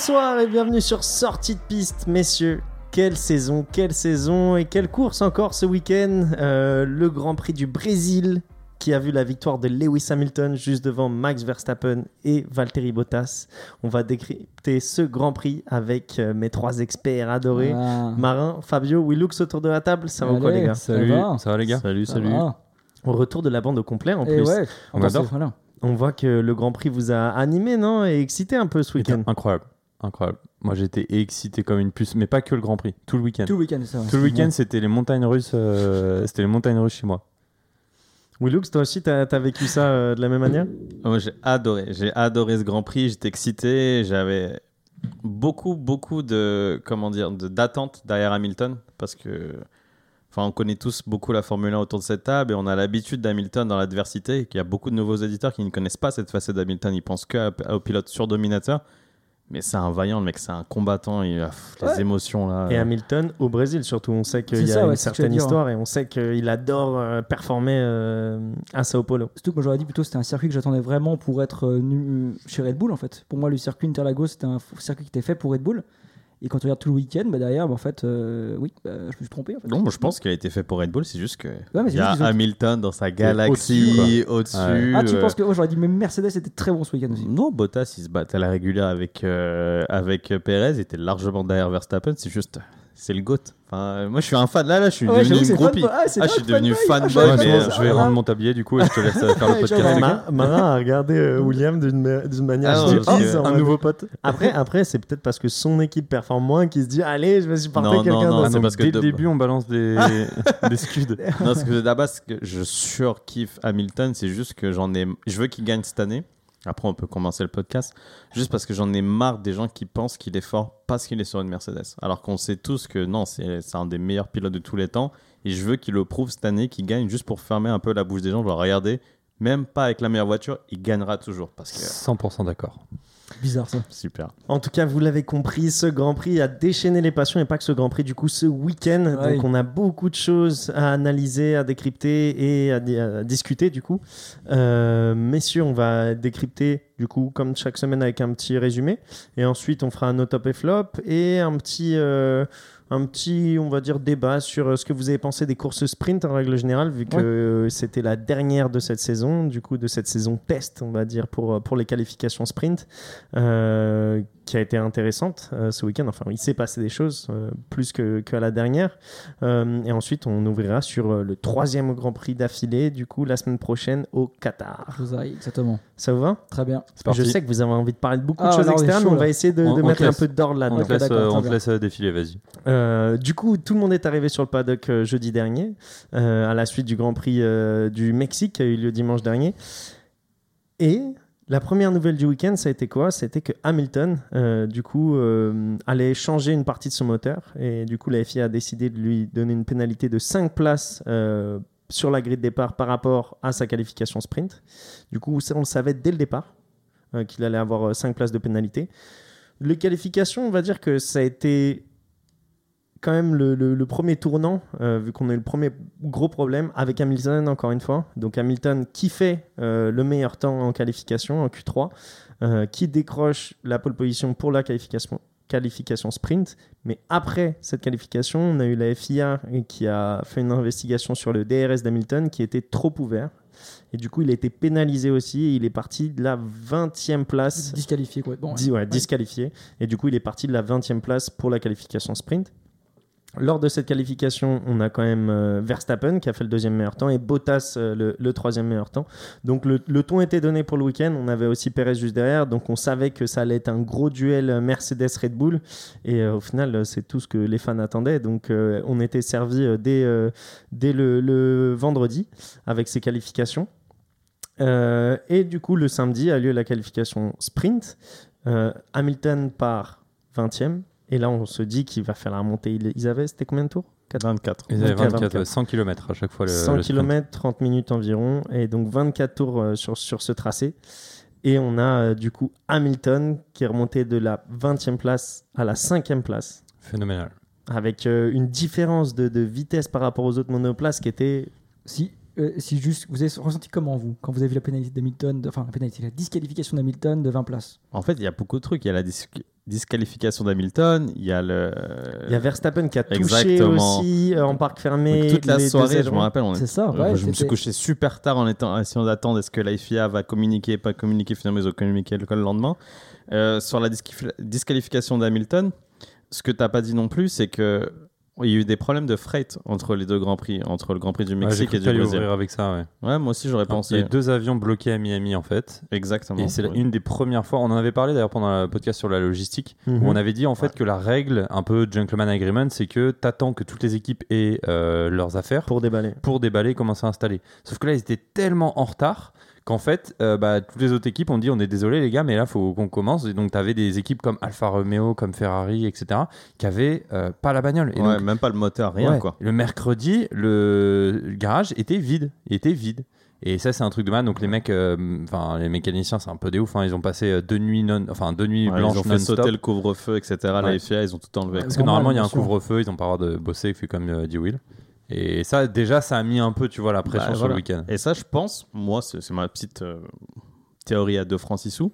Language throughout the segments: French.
Bonsoir et bienvenue sur Sortie de piste, messieurs. Quelle saison, quelle saison et quelle course encore ce week-end. Euh, le Grand Prix du Brésil qui a vu la victoire de Lewis Hamilton juste devant Max Verstappen et Valtteri Bottas. On va décrypter ce Grand Prix avec euh, mes trois experts adorés. Ah. Marin, Fabio, Willux autour de la table. Ça va ou quoi les gars ça Salut, va ça va les gars Salut, Ça salut. va. Au retour de la bande au complet en Et plus. ouais, On adore. voilà. On voit que le Grand Prix vous a animé, non Et excité un peu ce week-end. Incroyable, incroyable. Moi j'étais excité comme une puce, mais pas que le Grand Prix, tout le week-end. Tout le week-end, ça. Tout le week-end c'était les montagnes russes, euh, c'était les montagnes russes chez moi. Willux, toi aussi, t'as as vécu ça euh, de la même manière? Moi, j'ai adoré. J'ai adoré ce Grand Prix. J'étais excité. J'avais beaucoup, beaucoup de comment dire, de- d'attentes derrière Hamilton parce que, enfin, on connaît tous beaucoup la Formule 1 autour de cette table et on a l'habitude d'Hamilton dans l'adversité. et qu'il y a beaucoup de nouveaux éditeurs qui ne connaissent pas cette facette d'Hamilton. Ils pensent que au pilote surdominateur. Mais c'est un vaillant, le mec. C'est un combattant. Il a pff, les Ouais. émotions là. Et Hamilton au Brésil surtout. On sait qu'il y a ça, une ouais, certaine histoire et on sait qu'il adore euh, performer euh, à Sao Paulo. Surtout que moi j'aurais dit plutôt que c'était un circuit que j'attendais vraiment pour être euh, nu- chez Red Bull en fait. Pour moi le circuit Interlagos c'était un circuit qui était fait pour Red Bull. Et quand tu regardes tout le week-end, bah derrière, bah, en fait, euh, oui, bah, je me suis trompé. En fait. Non, moi, je pense qu'il a été fait pour Red Bull. C'est juste que Ouais, mais il y a Hamilton dans sa au-dessus, galaxie au-dessus. Ah, tu euh, penses que oh, j'aurais dit, mais Mercedes était très bon ce week-end aussi. Non, Bottas, il se battait à la régulière avec, euh, avec Perez. Il était largement derrière Verstappen. C'est juste, c'est le GOAT. Enfin, euh, moi, je suis un fan. Là, là je suis Ouais, devenu une groupie. fanboy. Ah, Ah, je suis devenu fanboy. Ah, mais, j'avoue, euh, je vais rendre mon tablier du coup et je te laisse euh, faire le podcast. Ma- Marin a regardé euh, William d'une ma- d'une manière Ah, que- en un nouveau pote. Après, après c'est peut-être parce que son équipe performe moins qu'il se dit Allez, je vais supporter Non, non, quelqu'un non, d'autre. Ah, c'est donc, parce que dès le début on balance des, des scuds. non, parce que d'abord, ce que je surkiffe Hamilton, c'est juste que j'en ai. Je veux qu'il gagne cette année. Après, on peut commencer le podcast. Juste parce que j'en ai marre des gens qui pensent qu'il est fort parce qu'il est sur une Mercedes. Alors qu'on sait tous que non, c'est un des meilleurs pilotes de tous les temps. Et je veux qu'il le prouve cette année, qu'il gagne juste pour fermer un peu la bouche des gens. Je vais regarder, même pas avec la meilleure voiture, il gagnera toujours. Parce que. 100% d'accord. Bizarre ça. Super. En tout cas, vous l'avez compris, ce Grand Prix a déchaîné les passions et pas que ce Grand Prix, du coup, ce week-end. Ouais. Donc, on a beaucoup de choses à analyser, à décrypter et à, di- à discuter, du coup. Euh, messieurs, on va décrypter, du coup, comme chaque semaine, avec un petit résumé. Et ensuite, on fera nos top et flop et un petit. euh, un petit, on va dire, débat sur euh, ce que vous avez pensé des courses sprint en règle générale, vu que Ouais. euh, c'était la dernière de cette saison, du coup, de cette saison test, on va dire, pour, euh, pour les qualifications sprint, euh, qui a été intéressante euh, ce week-end. Enfin, il s'est passé des choses euh, plus que- qu'à la dernière. Euh, et ensuite, on ouvrira sur euh, le troisième Grand Prix d'affilée, du coup, la semaine prochaine au Qatar. Exactement. Ça vous va? Très bien. Je sais que vous avez envie de parler de beaucoup Ah, de choses on externes, chaud, mais on va essayer de, On- de on mettre un peu d'ordre On là-dedans. te laisse, euh, on te laisse défiler, vas-y. Euh, du coup, tout le monde est arrivé sur le paddock euh, jeudi dernier, euh, à la suite du Grand Prix euh, du Mexique qui a eu lieu dimanche dernier. Et la première nouvelle du week-end, ça a été quoi? C'était que Hamilton, euh, du coup, euh, allait changer une partie de son moteur. Et du coup, la FIA a décidé de lui donner une pénalité de 5 places euh, sur la grille de départ par rapport à sa qualification sprint. Du coup, on le savait dès le départ qu'il allait avoir 5 places de pénalité. Les qualifications, on va dire que ça a été quand même le, le- le premier tournant, euh, vu qu'on a eu le premier gros problème avec Hamilton, encore une fois. Donc Hamilton qui fait euh, le meilleur temps en qualification, en Q3, euh, qui décroche la pole position pour la qualification, qualification sprint. Mais après cette qualification, on a eu la FIA qui a fait une investigation sur le DRS d'Hamilton qui était trop ouvert. Et du coup, il a été pénalisé aussi. Et il est parti de la 20e place Disqualifié quoi. Bon, Dis- ouais, disqualifié. Et du coup, il est parti de la 20e place pour la qualification sprint. Lors de cette qualification, on a quand même euh, Verstappen qui a fait le deuxième meilleur temps et Bottas euh, le, troisième meilleur temps. Donc le, ton était donné pour le week-end. On avait aussi Perez juste derrière. Donc on savait que ça allait être un gros duel euh, Mercedes-Red Bull. Et au final, c'est tout ce que les fans attendaient. Donc on était servi dès, dès le, le vendredi avec ces qualifications. Et du coup, le samedi a lieu la qualification sprint. Hamilton part 20e. Et là, on se dit qu'il va faire la remontée. Ils- avaient, c'était combien de tours? 24. Ils avaient 24, 24, ouais, 100 km à chaque fois. Le, 100 le km, 30 minutes environ. Et donc 24 tours euh, sur, sur ce tracé. Et on a euh, du coup Hamilton qui est remonté de la 20e place à la 5e place. Phénoménal. Avec euh, une différence de, de vitesse par rapport aux autres monoplaces qui était Si, euh, si juste, vous avez ressenti comment vous quand vous avez vu la pénalité d'Hamilton, enfin la pénalité, la disqualification d'Hamilton de 20 places? En fait, il y a beaucoup de trucs. Il y a la dis- disqualification d'Hamilton, il y a le. Il y a Verstappen qui a touché Exactement. aussi euh, en parc fermé. Donc, toute la soirée, je me rappelle, on C'est est- ça, ouais, je me suis couché super tard en étant essayant d'attendre est-ce que la FIA va communiquer, pas communiquer, finalement ils ont communiqué le le lendemain. Euh, sur la disqualification d'Hamilton, ce que tu n'as pas dit non plus, c'est que il y a eu des problèmes de freight entre les deux grands prix, entre le Grand Prix du Ouais, Mexique cru et du Brésil. ouvrir avec ça, ouais. Ouais, moi aussi j'aurais Il y a pensé. eu deux avions bloqués à Miami en fait. Exactement. Et c'est Oui. une des premières fois, on en avait parlé d'ailleurs pendant le podcast sur la logistique, Mhm. où on avait dit en fait que la règle, un peu gentleman agreement, c'est que t'attends que toutes les équipes aient euh, leurs affaires Pour déballer. pour déballer, commencer à installer. Sauf que là, ils étaient tellement en retard qu'en fait, euh, bah, toutes les autres équipes ont dit on est désolé les gars, mais là, faut qu'on commence. Et donc, tu avais des équipes comme Alfa Romeo, comme Ferrari, etc., qui avaient euh, pas la bagnole. Et Ouais, donc, même pas le moteur, rien ouais, quoi. Le mercredi, le le garage était vide. Il était vide. Et ça, c'est un truc de mal. Donc, les mecs, euh, enfin, les mécaniciens, c'est un peu des ouf. hein. Ils ont passé euh, deux nuits, non, enfin, deux nuits Ouais, blanches ils ont fait sauter le couvre-feu, etc. La Ouais. FIA, ils ont tout enlevé. Parce que Normal, normalement, il y a un couvre-feu. Ils n'ont pas le droit de bosser, fait comme euh, dit Will. Et ça, déjà, ça a mis un peu, tu vois, la pression Bah, sur voilà. le week-end. Et ça, je pense, moi, c'est ma petite euh, théorie à deux francs six sous,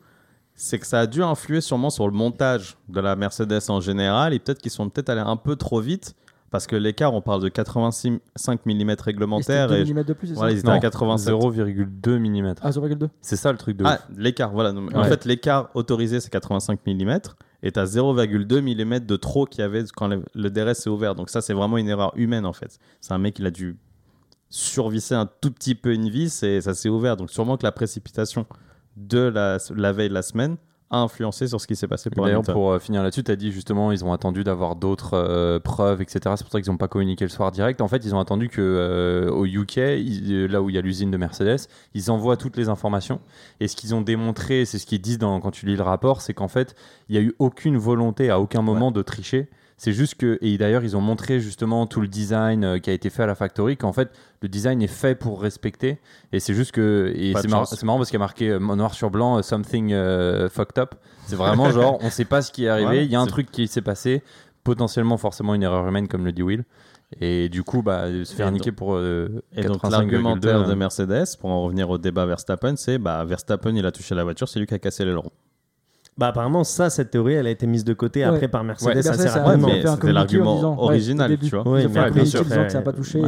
c'est que ça a dû influer sûrement sur le montage de la Mercedes en général et peut-être qu'ils sont peut-être allés un peu trop vite parce que l'écart, on parle de 85 mm réglementaire et, 2 mm de plus, c'est voilà, ils ça étaient à Non, 87. 0,2 mm. Ah, 0,2. C'est ça le truc de Ah, ouf. l'écart, voilà. En fait, l'écart autorisé, c'est 85 mm et tu as 0,2 mm de trop qu'il y avait quand le, DRS s'est ouvert. Donc ça, c'est vraiment une erreur humaine en fait. C'est un mec, il a dû survisser un tout petit peu une vis et ça s'est ouvert. Donc sûrement que la précipitation de la, la veille de la semaine influencé sur ce qui s'est passé pour D'ailleurs, pour euh, finir là-dessus, tu as dit justement, ils ont attendu d'avoir d'autres euh, preuves, etc. C'est pour ça qu'ils n'ont pas communiqué le soir direct. En fait, ils ont attendu que euh, au UK, ils- euh, là où il y a l'usine de Mercedes, ils envoient toutes les informations. Et ce qu'ils ont démontré, c'est ce qu'ils disent dans, quand tu lis le rapport, c'est qu'en fait, il n'y a eu aucune volonté à aucun moment de tricher. C'est juste que, et d'ailleurs, ils ont montré justement tout le design euh, qui a été fait à la factory, qu'en fait, le design est fait pour respecter. Et c'est juste que, et c'est marrant, parce qu'il y a marqué euh, noir sur blanc, euh, something euh, fucked up. C'est vraiment genre, on sait pas ce qui est arrivé, Ouais, il y a un truc qui s'est passé, potentiellement forcément une erreur humaine, comme le dit Will. Et du coup, bah, se faire niquer pour euh, Et donc 85,2, l'argumentaire de euh, Mercedes, pour en revenir au débat Verstappen, c'est bah, Verstappen, il a touché la voiture, c'est lui qui a cassé l'aileron. Bah apparemment ça, cette théorie, elle a été mise de côté Ouais. après par Mercedes Ouais, assez rapidement. Ouais, un c'était l'argument ouais, original, tu vois. Oui, mais communiqué sûr, disant que ça n'a pas touché.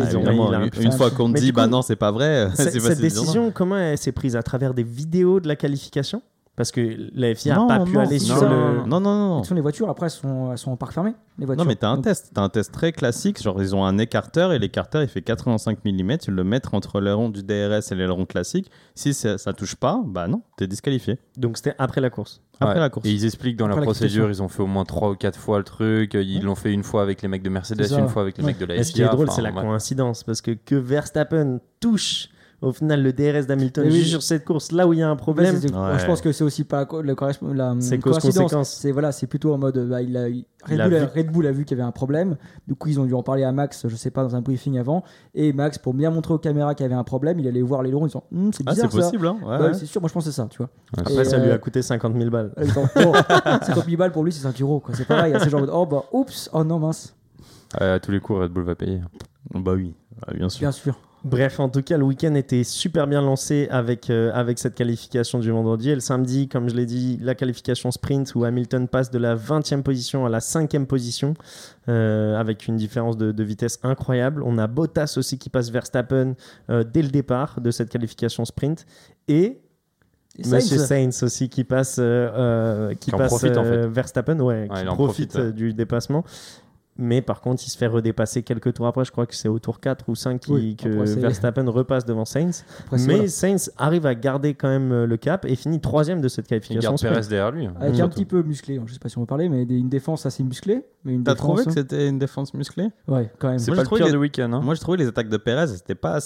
Une, fois qu'on dit bah non c'est pas vrai, Cette, décision, comment elle s'est prise à travers des vidéos de la qualification? Parce que la FIA n'a Non, pas pu non, aller sur le. Non, non, non. Les voitures, après, elles sont, elles sont en parc fermé. Les voitures. Non, mais t'as un Donc, test. T'as un test très classique. Genre, ils ont un écarteur et l'écarteur, il fait 85 mm. Ils le mettent entre l'aileron du DRS et l'aileron classique. Si ça, ça touche pas, bah non, t'es disqualifié. Donc c'était après la course. Après Ouais. la course. Et ils expliquent dans Après la la procédure, ils ont fait au moins 3 ou 4 fois le truc. Ils l'ont fait une fois avec les mecs de Mercedes, une fois avec les Ouais. mecs de la Et ce qui est FIA, drôle, enfin, c'est la ouais. coïncidence? Parce que que Verstappen touche au final le DRS d'Hamilton oui. juste sur cette course, là où il y a un Ouais, problème. c'est- Ouais. Je pense que c'est aussi pas le correspond- la C'est coïncidence. cause-conséquence. C'est voilà, c'est plutôt en mode bah, il a, Red, Il a Bull a, vu. Red Bull a vu qu'il y avait un problème. Du coup, ils ont dû en parler à Max, je sais pas, dans un briefing avant. Et Max, pour bien montrer aux caméras qu'il y avait un problème, il allait voir l'aileron en disant Hum, c'est Ah, bizarre c'est possible, hein ouais, Ouais, ouais. C'est sûr, moi je pense que c'est ça, tu vois. Ouais, Après, Et, ça lui euh, a coûté 50 000 balles. Et genre, oh, 50 000 balles pour lui, c'est 5 euros. quoi. C'est pareil, c'est genre, oh bah, oups, oh non, mince. Ouais, à tous les coups, Red Bull va payer. Bah oui, Ah, bien sûr. Bien sûr. Bref, en tout cas, le week-end était super bien lancé avec, euh, avec cette qualification du vendredi. Et le samedi, comme je l'ai dit, la qualification sprint où Hamilton passe de la 20e position à la 5e position euh, avec une différence de, de vitesse incroyable. On a Bottas aussi qui passe Verstappen euh, dès le départ de cette qualification sprint. Et Et Monsieur Sainz, Sainz aussi qui passe, euh, qui Qui en passe profite, en fait. Verstappen, ouais, Ouais, qui profite, profite, ouais. euh, du dépassement. Mais par contre, il se fait redépasser quelques tours après. Je crois que c'est au tour 4 ou 5 qui- Oui, que Verstappen repasse devant Sainz. après, Mais voilà. Sainz arrive à garder quand même euh, le cap et finit troisième de cette Il qualification. garde sprint. Perez derrière lui. Avec un surtout. petit peu musclé, je sais pas si on veut parler, mais une défense assez musclée. Mais une T'as défense, trouvé que hein. c'était une défense musclée? Ouais, quand même. C'est Moi, pas le pire les- du week-end. hein. Moi, je trouvais les attaques de Perez, c'était pas.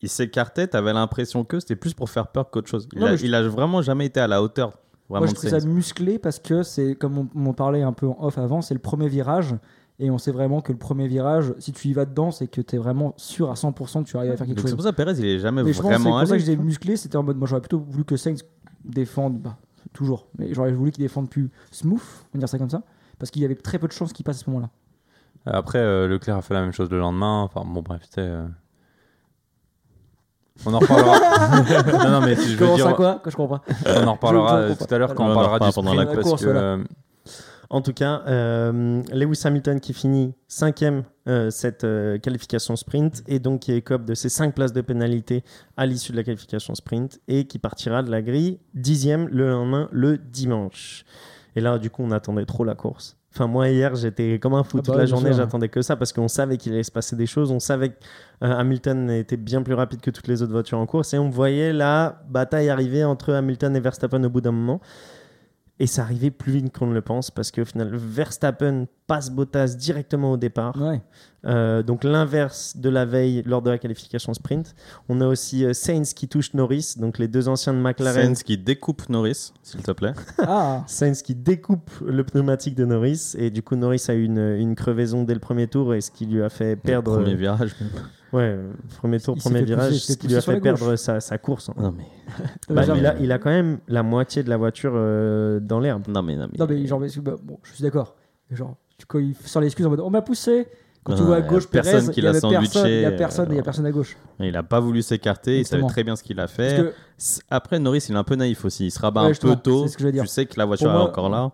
Il s'écartait, t'avais l'impression que c'était plus pour faire peur qu'autre chose. Il, Non, a, mais je- il a vraiment jamais été à la hauteur. Vraiment Moi, je trouve ça musclé parce que c'est, comme on, on parlait un peu en off avant, c'est le premier virage. Et on sait vraiment que le premier virage, si tu y vas dedans, c'est que tu es vraiment sûr à 100% que tu arrives à faire quelque Donc c'est chose. pour ça que Perez, il est jamais Mais que c'est vraiment pour ça que disais musclé, c'était en mode, moi j'aurais plutôt voulu que Sainz défende, bah, toujours, mais j'aurais voulu qu'il défende plus smooth, on va dire ça comme ça, parce qu'il y avait très peu de chances qu'il passe à ce moment-là. Après, euh, Leclerc a fait la même chose le lendemain. Enfin, bon, bref, c'était. euh, On en reparlera. non, non, mais je veux dire, quoi? Que je comprends pas. on en reparlera Je- je euh, tout à l'heure quand on on parlera du reparlera pendant sprint la parce course, que voilà. euh, En tout cas, euh, Lewis Hamilton qui finit cinquième euh, cette euh, qualification sprint et donc qui écope de ses cinq places de pénalité à l'issue de la qualification sprint et qui partira de la grille dixième le lendemain, le dimanche. Et là, du coup, on attendait trop la course. Enfin, moi, hier, j'étais comme un fou Ah toute bah la journée, j'attendais que ça parce qu'on savait qu'il allait se passer des choses. On savait que euh, Hamilton était bien plus rapide que toutes les autres voitures en course et on voyait la bataille arriver entre Hamilton et Verstappen au bout d'un moment. Et ça arrivait plus vite qu'on ne le pense parce qu'au final, Verstappen passe Bottas directement au départ. Ouais. Euh, donc l'inverse de la veille lors de la qualification sprint. On a aussi euh, Sainz qui touche Norris, donc les deux anciens de McLaren. Sainz qui découpe Norris, s'il te plaît. Ah, Sainz qui découpe le pneumatique de Norris et du coup Norris a eu une, une crevaison dès le premier tour et ce qui lui a fait perdre Premier virage. ouais euh, premier tour Il premier virage s'est ce qui lui a poussé fait perdre sa, sa course hein. Non mais, Bah, genre- il, a, il a quand même la moitié de la voiture euh, dans l'herbe non mais, non mais. Non, mais genre, bah, bon, je suis d'accord. Genre, tu, quand il sort l'excuse en mode on m'a poussé. Quand tu Non, vois à gauche personne Perez, qui l'a personne, sandwiché, il y a personne, il y a euh, personne à gauche. Il a pas voulu s'écarter, il savait très bien ce qu'il a fait. que Après, Norris, il est un peu naïf aussi. Il se rabat Ouais, un peu tôt. ce que je veux dire. Tu sais que la voiture moi- est encore là.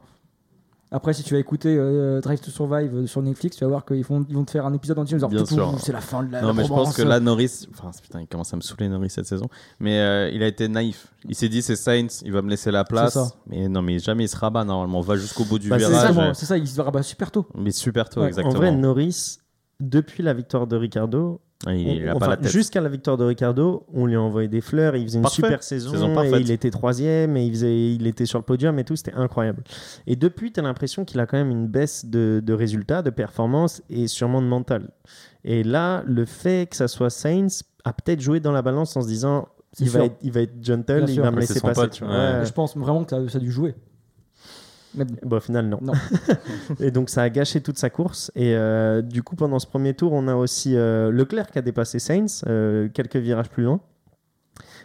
Après, si tu vas écouter euh, Drive to Survive euh, sur Netflix, tu vas voir qu'ils vont, ils vont te faire un épisode entier en disant Bien Tout, sûr. c'est la fin de la Non, la mais je pense que là, Norris, enfin, putain, il commence à me saouler Norris cette saison. Mais euh, il a été naïf. Il s'est dit, c'est Sainz, il va me laisser la place. ça. Mais non, mais jamais il se rabat normalement. On va jusqu'au bout du Bah, C'est virage. ça, c'est ça, il se rabat super tôt. Mais super tôt, Ouais. exactement. en vrai Norris depuis la victoire de Ricardo enfin. Jusqu'à la victoire de Ricardo, on lui a envoyé des fleurs, il faisait une Parfait. super saison, Saison et parfaite. il était troisième, et il, faisait, il était sur le podium et tout, c'était incroyable. Et depuis, tu as l'impression qu'il a quand même une baisse de, de résultats, de performance et sûrement de mental. Et là, le fait que ça soit Sainz a peut-être joué dans la balance en se disant il va, être, il va être gentle, Bien il sûr. va me laisser passer. pote, tu vois. ouais. Ouais. Je pense vraiment que ça a dû jouer. Mais bon, Bon, au final, non. Non. et donc, ça a gâché toute sa course. Et euh, du coup, pendant ce premier tour, on a aussi euh, Leclerc qui a dépassé Sainz, euh, quelques virages plus loin.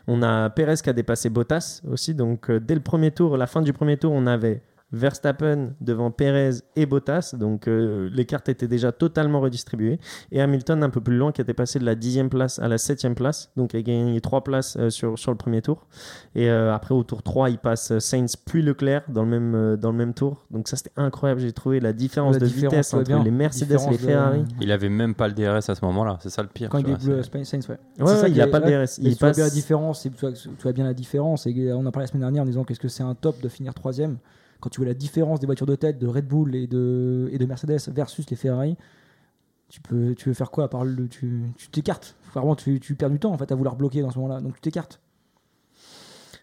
On a Perez qui a dépassé Bottas aussi. Donc, dès le premier tour, la fin du premier tour, on avait Verstappen devant Perez et Bottas. Donc, euh, les cartes étaient déjà totalement redistribuées. Et Hamilton un peu plus loin qui était passé de la 10e place à la 7e place. Donc, il a gagné 3 places euh, sur, sur le premier tour. Et euh, après, au tour 3, il passe Sainz puis Leclerc dans le même, euh, dans le même tour. Donc, ça, c'était incroyable. J'ai trouvé la différence La de différence, vitesse entre bien. les Mercedes et les de- Ferrari. Il avait même pas le DRS à ce moment-là, c'est ça le pire. quand il est Sainz, ouais. Ouais, ça ouais, il a est- pas ouais. DRS. Il tu vois passe... bien la différence, tu vois, tu vois bien la différence. Et on en a parlé la semaine dernière en disant qu'est-ce que c'est un top de finir troisième. Quand tu vois la différence des voitures de tête de Red Bull et de, et de Mercedes versus les Ferrari, tu peux, tu veux faire quoi à part le, tu tu t'écartes. Vraiment, tu, tu perds du temps en fait à vouloir bloquer dans ce moment-là. Donc tu t'écartes.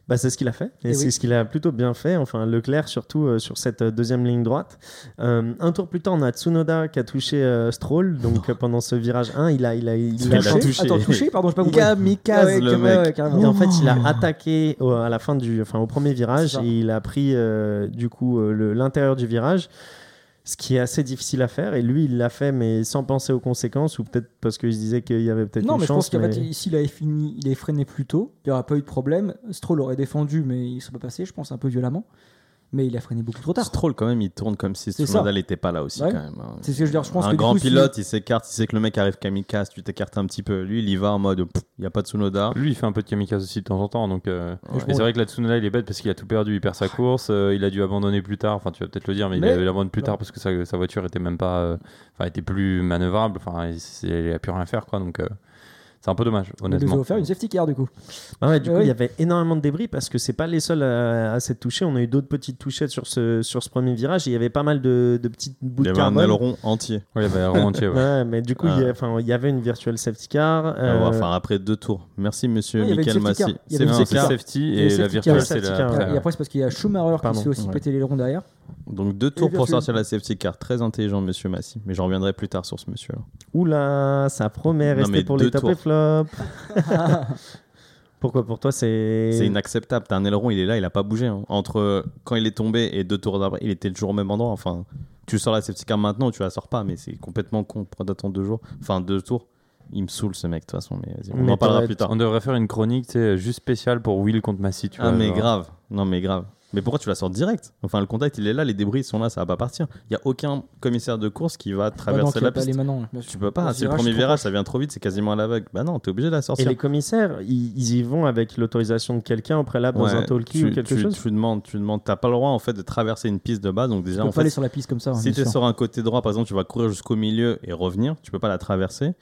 Bah, c'est ce qu'il a fait. Et Eh c'est oui. ce qu'il a plutôt bien fait. Enfin, Leclerc, surtout euh, sur cette euh, deuxième ligne droite. Euh, un tour plus tard, on a Tsunoda qui a touché euh, Stroll. Donc, pendant ce virage 1, il a, il a, il Il a a touché. touché. Attends, touché Pardon, je pas compris. Kamikaze, Ouais, le mec. ouais. Et en fait, il a attaqué au, à la fin du, enfin, au premier virage et il a pris euh, du coup euh, l'intérieur du virage, ce qui est assez difficile à faire. Et lui, il l'a fait, mais sans penser aux conséquences, ou peut-être parce qu'il se disait qu'il y avait peut-être Non, une mais je pense chance. qu'en mais- fait, s'il avait fini, il avait freiné plus tôt, il n'y aurait pas eu de problème. Stroll aurait défendu, mais il ne serait pas passé, je pense, un peu violemment. Mais il a freiné beaucoup trop tard. Stroll, quand même, il tourne comme si Tsunoda n'était pas là aussi, Ouais. quand même. hein. C'est ce que je veux dire. Je pense un que grand coup, si- pilote, il s'écarte, il sait que le mec arrive kamikaze, tu t'écartes un petit peu. Lui, il y va en mode, il n'y a pas de Tsunoda. Lui, il fait un peu de kamikaze aussi de temps en temps. Donc, euh, Ouais. Mais c'est vrai que la Tsunoda, il est bête parce qu'il a tout perdu. Il perd sa course, euh, il a dû abandonner plus tard. Enfin, tu vas peut-être le dire, mais, Mais- il a dû abandonner plus tard parce que sa, sa voiture était même pas. euh, Enfin, était plus manœuvrable. Enfin, il, c'est- il a plus rien faire, quoi. Donc, euh, c'est un peu dommage, il nous a honnêtement. offert une safety car du coup. Ah ouais, du Ouais, coup, oui. il y avait énormément de débris parce que c'est pas les seuls à, à s'être touchés. On a eu d'autres petites touchettes sur ce, sur ce premier virage et il y avait pas mal de, de petites bouts Il y de avait un carbone. aileron entier. Ouais, il y avait un rond entier, ouais. Ouais, mais du coup, Ah. il, y a- enfin, il y avait une virtual safety car. Ah euh, ouais, Enfin, après deux tours. Merci, monsieur Ah, il y avait Michael une safety Massi. car. Il y C'est safety et la virtuelle, c'est safety la. Et après, c'est parce qu'il y a Schumacher qui s'est aussi Ouais. pété les ronds derrière. Donc deux tours pour sortir la safety car. Très intelligent, monsieur Massi. Mais j'en reviendrai plus tard sur ce monsieur-là. Oula, ça promet rester pour les deux top tours. et flop. Pourquoi pour toi c'est C'est inacceptable. T'as un aileron, il est là, il a pas bougé. hein. Entre quand il est tombé et deux tours d'après, il était toujours au même endroit. Enfin, tu sors la safety car maintenant ou tu la sors pas, mais c'est complètement con. Pourquoi d'attendre deux jours Enfin, deux tours. Il me saoule ce mec, de toute façon. Mais vas-y, on Mais en parlera plus tard. On devrait faire une chronique, juste spéciale pour Will contre Massy, tu Ah, vois. mais genre. grave. Non, mais grave. Mais pourquoi tu la sors direct? Enfin, le contact, il est là, les débris sont là, ça va pas partir. Il y a aucun commissaire de course qui va Bah non, traverser tu la piste. Tu peux pas, c'est le premier virage, ça vient trop vite, c'est quasiment à l'aveugle. Bah non, t'es obligé de la Et sortir. les commissaires, ils, y vont avec l'autorisation de quelqu'un au préalable dans un talkie tu, ou quelque tu- chose? tu demandes, tu demandes, t'as pas le droit en fait de traverser une piste de base, donc Tu déjà peux en pas fait, aller sur la piste comme ça. si bien tu es sur un côté droit, par exemple, tu vas courir jusqu'au milieu et revenir, tu peux pas la traverser.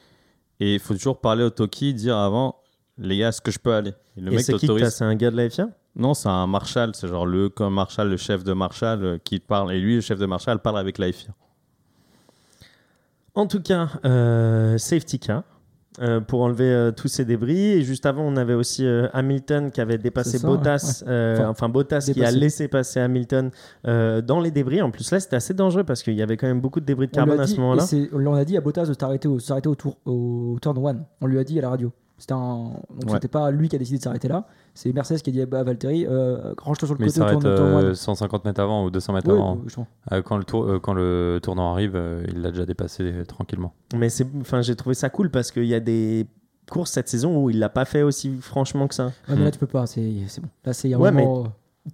Et il faut toujours parler au talkie, dire avant, les gars, est-ce que je peux aller? Et le Et mec t'autorise. C'est un gars de la FIA Non, c'est un marshal, c'est genre le comme marshal, le chef de marshal euh, qui parle. Et lui, le chef de marshal, parle avec la FIA. En tout cas, euh, safety car. euh, pour enlever euh, tous ces débris. Et juste avant, on avait aussi euh, Hamilton qui avait dépassé ça, Bottas, euh, Enfin, enfin, Bottas qui a laissé passer Hamilton euh, dans les débris. En plus, là, c'était assez dangereux parce qu'il y avait quand même beaucoup de débris de carbone à ce moment-là. On a dit à Bottas de s'arrêter au, tour, au turn one. On lui a dit à la radio. C'était un... Donc Ouais. c'était pas lui qui a décidé de s'arrêter là. C'est Mercedes qui a dit à Valtteri euh, range-toi sur le Mais il côté turn euh, one. 150 mètres avant ou 200 mètres Ouais, avant. justement. Euh, quand, le tour, euh, quand le tournant arrive, euh, il l'a déjà dépassé tranquillement. Mais c'est, enfin, j'ai trouvé ça cool parce qu'il y a des courses cette saison où il l'a pas fait aussi franchement que ça. Ouais, mais Hmm. là tu peux pas, c'est c'est bon. Là c'est Ouais, vraiment,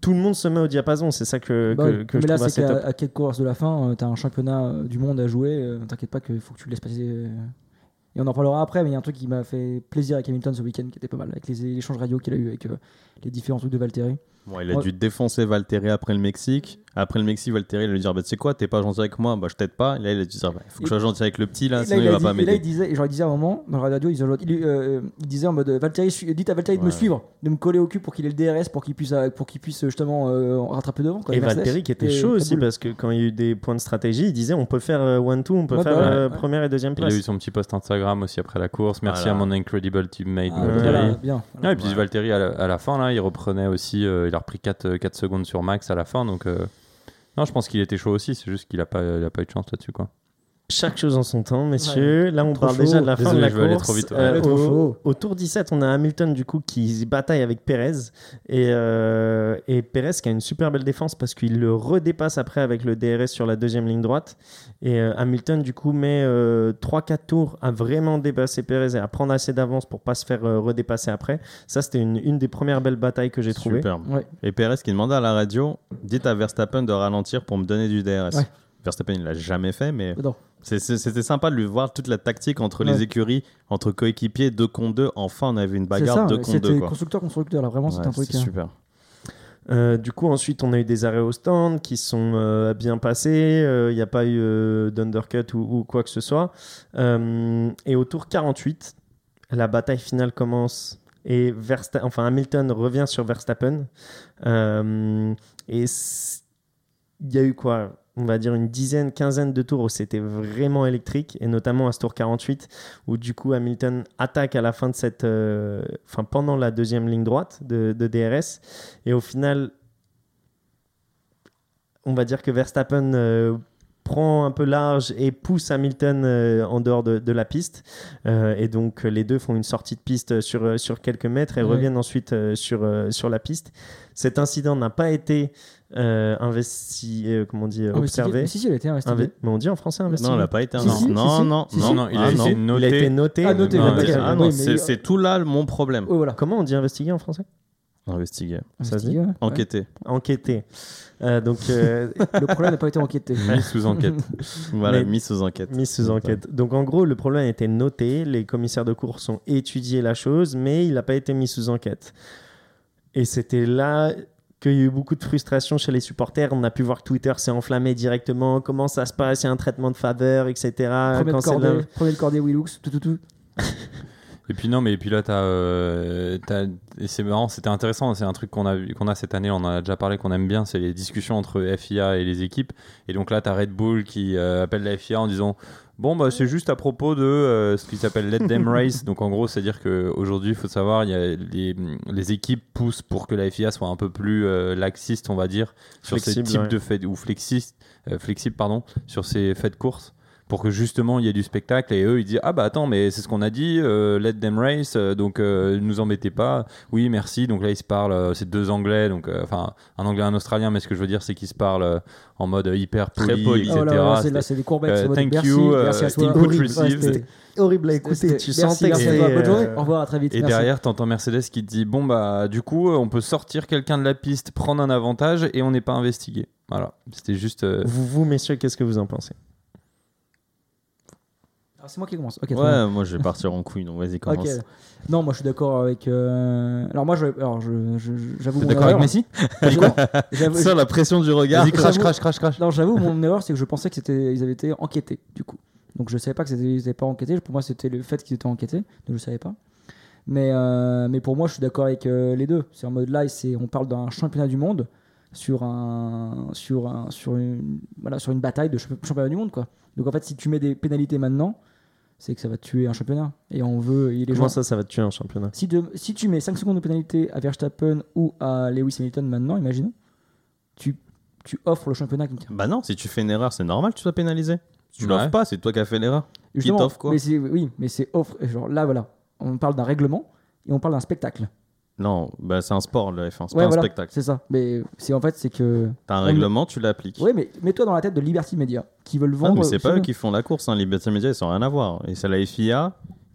Tout le monde se met au diapason, c'est ça que, bah que, que mais je là trouve c'est assez top. qu'à à quelques courses de la fin, euh, t'as un championnat du monde à jouer. euh, T'inquiète pas qu'il faut que tu le laisses passer. Et on en parlera après, mais il y a un truc qui m'a fait plaisir avec Hamilton ce week-end qui était pas mal, avec les les échanges radio qu'il a eu avec euh, les différents trucs de Valtteri. Bon, il a Ouais. dû défoncer Valtteri après le Mexique. Après le Mexique, Valtteri il a lui dire bah, Tu sais quoi, t'es pas gentil avec moi, bah, je t'aide pas. Et là, il a dû dire bah, faut que je sois gentil avec le petit, là, Et là, sinon il il, va dit- pas et là, il m'aider. disait, et genre, il disait à un moment, dans la radio, il, il, euh, il disait en mode Valtteri, dites à Valtteri de me suivre, de me coller au cul pour qu'il ait le DRS, pour qu'il puisse, euh, pour qu'il puisse justement euh, rattraper devant. quoi, Et. Valtteri qui était chaud aussi parce que quand il y a eu des points de stratégie, il disait on peut faire euh, one-two, on peut Ouais, faire bah euh, ouais. première et deuxième Il place. a eu son petit post Instagram aussi après la course. Merci Voilà. à mon incredible teammate Ah, Valtteri. voilà, bien. Ah, et puis. Valtteri à la, fin là, il reprenait aussi, il a repris 4, 4 secondes sur Max à la fin, donc euh, non, je pense qu'il était chaud aussi. C'est juste qu'il a pas, a pas eu de chance là-dessus quoi. Chaque chose en son temps, messieurs. Là, on Trop parle chaud. déjà de la fin Désolé, de la je vais aller course. trop vite, ouais. Euh, au, au tour 17, on a Hamilton du coup qui bataille avec Perez et, euh, et Perez qui a une super belle défense parce qu'il le redépasse après avec le DRS sur la deuxième ligne droite. Et euh, Hamilton du coup met 3-4 tours à vraiment dépasser Perez et à prendre assez d'avance pour pas se faire euh, redépasser après. Ça, c'était une, une des premières belles batailles que j'ai trouvées. Super. Ouais. Et Perez qui demandait à la radio Dites à Verstappen de ralentir pour me donner du DRS. Verstappen, il l'a jamais fait, mais c'était sympa de lui voir toute la tactique entre Ouais. les écuries, entre coéquipiers, 2 contre 2. Enfin, on avait une bagarre ça, 2 ouais, contre 2. c'était constructeur-constructeur, là, vraiment, c'était Ouais, un truc. c'est hein. super. Euh, du coup, ensuite, on a eu des arrêts au stand qui sont euh, bien passés. Il n'y a pas eu euh, d'undercut ou, ou quoi que ce soit. Euh, et au tour 48, la bataille finale commence et Versta- enfin, Hamilton revient sur Verstappen. Euh, et il y a eu quoi? On va dire une dizaine, quinzaine de tours où c'était vraiment électrique, et notamment à ce tour 48, où du coup Hamilton attaque à la fin de cette, euh, enfin pendant la deuxième ligne droite de, de DRS, et au final, on va dire que Verstappen euh, prend un peu large et pousse Hamilton euh, en dehors de, de la piste. Euh, et donc, les deux font une sortie de piste sur, sur quelques mètres et Ouais. reviennent ensuite euh, sur, sur la piste. Cet incident n'a pas été euh, investi, euh, comment on dit, euh, Investigué. observé. Mais Si, si, elle a été investiguée. Inve- Mais on dit en français investigué. Non, elle n'a pas été Si, non. si, non, si, si. non, Si, non, si. non, il ah, a non. été noté. Il a été noté. Ah, noté, Non. Ah Oui, non, mais- c'est c'est tout là mon problème. Ouais, voilà. Comment on dit investigué en français? Investiguer, Ça se dit? ouais. enquêter. Enquêté. Euh, donc, euh, Le problème n'a pas été enquêté. Mis sous enquête. Voilà, Mais- mis sous enquête. mis sous enquête. Donc en gros, le problème a été noté, les commissaires de course ont étudié la chose, mais il n'a pas été mis sous enquête. Et c'était là qu'il y a eu beaucoup de frustration chez les supporters. On a pu voir que Twitter s'est enflammé directement. Comment ça se passe? Il y a un traitement de faveur, etc. Premier Quand de c'est cordée, l'un- premier de cordée Willux, tout, tout, tout. Et puis non, mais et puis là, t'as, euh, c'est marrant, c'était intéressant. C'est un truc qu'on a qu'on a cette année. On en a déjà parlé, qu'on aime bien. C'est les discussions entre FIA et les équipes. Et donc là, t'as Red Bull qui euh, appelle la FIA en disant. Bon, bah, c'est juste à propos de euh, ce qui s'appelle Let Them Race. Donc, en gros, c'est-à-dire qu'aujourd'hui, il faut savoir, il y a les, les équipes poussent pour que la FIA soit un peu plus euh, laxiste, on va dire, sur ces types ouais. de faits, ou flexiste, euh, flexible, pardon, sur ces faits de course, pour que justement il y ait du spectacle et eux ils disent ah bah attends mais c'est ce qu'on a dit euh, let them race euh, donc euh, nous embêtez pas oui merci donc là ils se parlent euh, c'est deux anglais donc euh, enfin un anglais et un australien mais ce que je veux dire c'est qu'ils se parlent en mode hyper Très poli, poli. etc Oh là là, c'est- C'était- là, c'est des courbettes. Euh, thank merci, you, merci à toi. input Horrible. received. Ouais, c'était- horrible à écouter. Tu merci, sentais que merci à toi. c'était, Bonne journée. Au revoir, à très vite. Et merci. derrière, t'entends Mercedes qui te dit Bon, bah, du coup, on peut sortir quelqu'un de la piste, prendre un avantage et on n'est pas investigué. Voilà, c'était juste. euh, Vous, vous, messieurs, qu'est-ce que vous en pensez? C'est moi qui commence. Ok, très bien. Ouais, moi je vais partir en couille, donc vas-y, commence. Non, moi je suis d'accord avec. euh, Alors moi, je, alors je, je- j'avoue. T'es mon d'accord avec erreur. Messi J'avoue- j'avoue- Sans la pression du regard. Vas-y, crash, J'avoue- crash, crash, crash. Non, j'avoue, mon erreur, c'est que je pensais que c'était, ils avaient été enquêtés, du coup. Donc je savais pas qu'ils n'étaient pas enquêtés. Pour moi, c'était le fait qu'ils étaient enquêtés. Donc je savais pas. Mais, euh, mais pour moi, je suis d'accord avec euh, les deux. C'est en mode là, c'est, on parle d'un championnat du monde sur un, sur un, sur une, voilà, sur une bataille de champ- championnat du monde, quoi. Donc en fait, si tu mets des pénalités maintenant, c'est que ça va tuer un championnat. Et on veut, et les Comment gens, ça, ça va tuer un championnat si, de- si tu mets 5 secondes de pénalité à Verstappen ou à Lewis Hamilton maintenant, imaginons, tu, tu offres le championnat qui me tient. Bah non, si tu fais une erreur, c'est normal que tu sois pénalisé. Si tu Ouais. l'offres pas, c'est toi qui as fait l'erreur. Justement, t'offre, quoi. Mais oui, mais c'est offre. Genre là, voilà. On parle d'un règlement et on parle d'un spectacle. Non, bah c'est un sport le F1, c'est pas voilà, un spectacle. C'est ça. Mais c'est en fait, c'est que. T'as un On- règlement, tu l'appliques. Oui, mais mets-toi dans la tête de Liberty Media qui veulent Ah, vendre. mais c'est pas eux qui font la course, hein. Liberty Media, ils sont rien à voir. Et c'est la FIA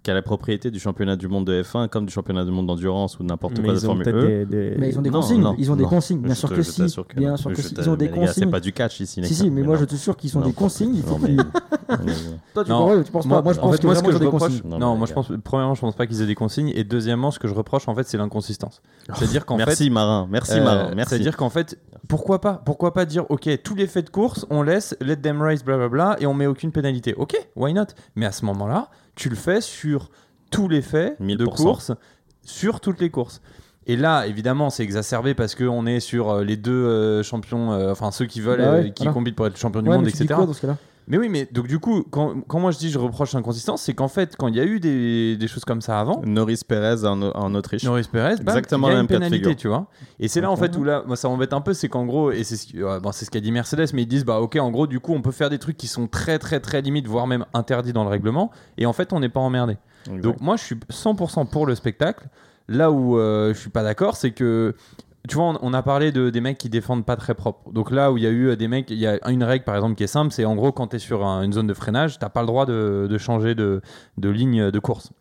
qui a la propriété du championnat du monde de F1 comme du championnat du monde d'endurance ou n'importe quoi de Formule E. peut-être des, des- Mais ils ont des Non, consignes. non, ils ont des consignes. Bien sûr que si. Bien sûr que si. Ils ont des gars, C'est consignes. pas du catch ici. Si, si, mais moi je te sûr qu'ils ont des consignes. Toi, tu penses pas. Moi, je en pense que je reproche, consignes. Non, moi je pense, premièrement, je pense pas qu'ils aient des consignes, et deuxièmement, ce que je reproche, en fait, c'est l'inconsistance. C'est-à-dire qu'en fait, Merci Marin, merci Euh, Marin, merci. C'est-à-dire qu'en fait, pourquoi pas Pourquoi pas dire, ok, tous les faits de course, on laisse, let them race, blablabla, et on met aucune pénalité. Ok, why not? Mais à ce moment-là, tu le fais sur tous les faits de 1000%. course, sur toutes les courses. Et là, évidemment, c'est exacerbé parce qu'on est sur euh, les deux euh, champions, euh, enfin ceux qui veulent, Bah ouais, euh, qui voilà. combitent pour être champion du Ouais, monde, mais tu dis etc. quoi dans ce cas-là? Mais oui, mais donc du coup, quand, quand moi je dis je reproche l'inconsistance, c'est qu'en fait, quand il y a eu des, des choses comme ça avant, Norris Perez en, en Autriche. Norris Perez, Exactement il y a la même pénalité, tu vois. Et c'est là en fait où là, moi ça m'embête un peu, c'est qu'en gros, et c'est ce, qui- ouais, bon, c'est ce qu'a dit Mercedes, mais ils disent bah ok, en gros, du coup, on peut faire des trucs qui sont très très très limites, voire même interdits dans le règlement, et en fait, on n'est pas emmerdé. Exact. Donc moi, je suis 100% pour le spectacle. Là où euh, je suis pas d'accord, c'est que tu vois, on, on a parlé de, des mecs qui défendent pas très propre. Donc là où il y a eu euh, des mecs, il y a une règle par exemple qui est simple, c'est en gros quand tu es sur un- une zone de freinage, t'as pas le droit de, de changer de, de ligne de course.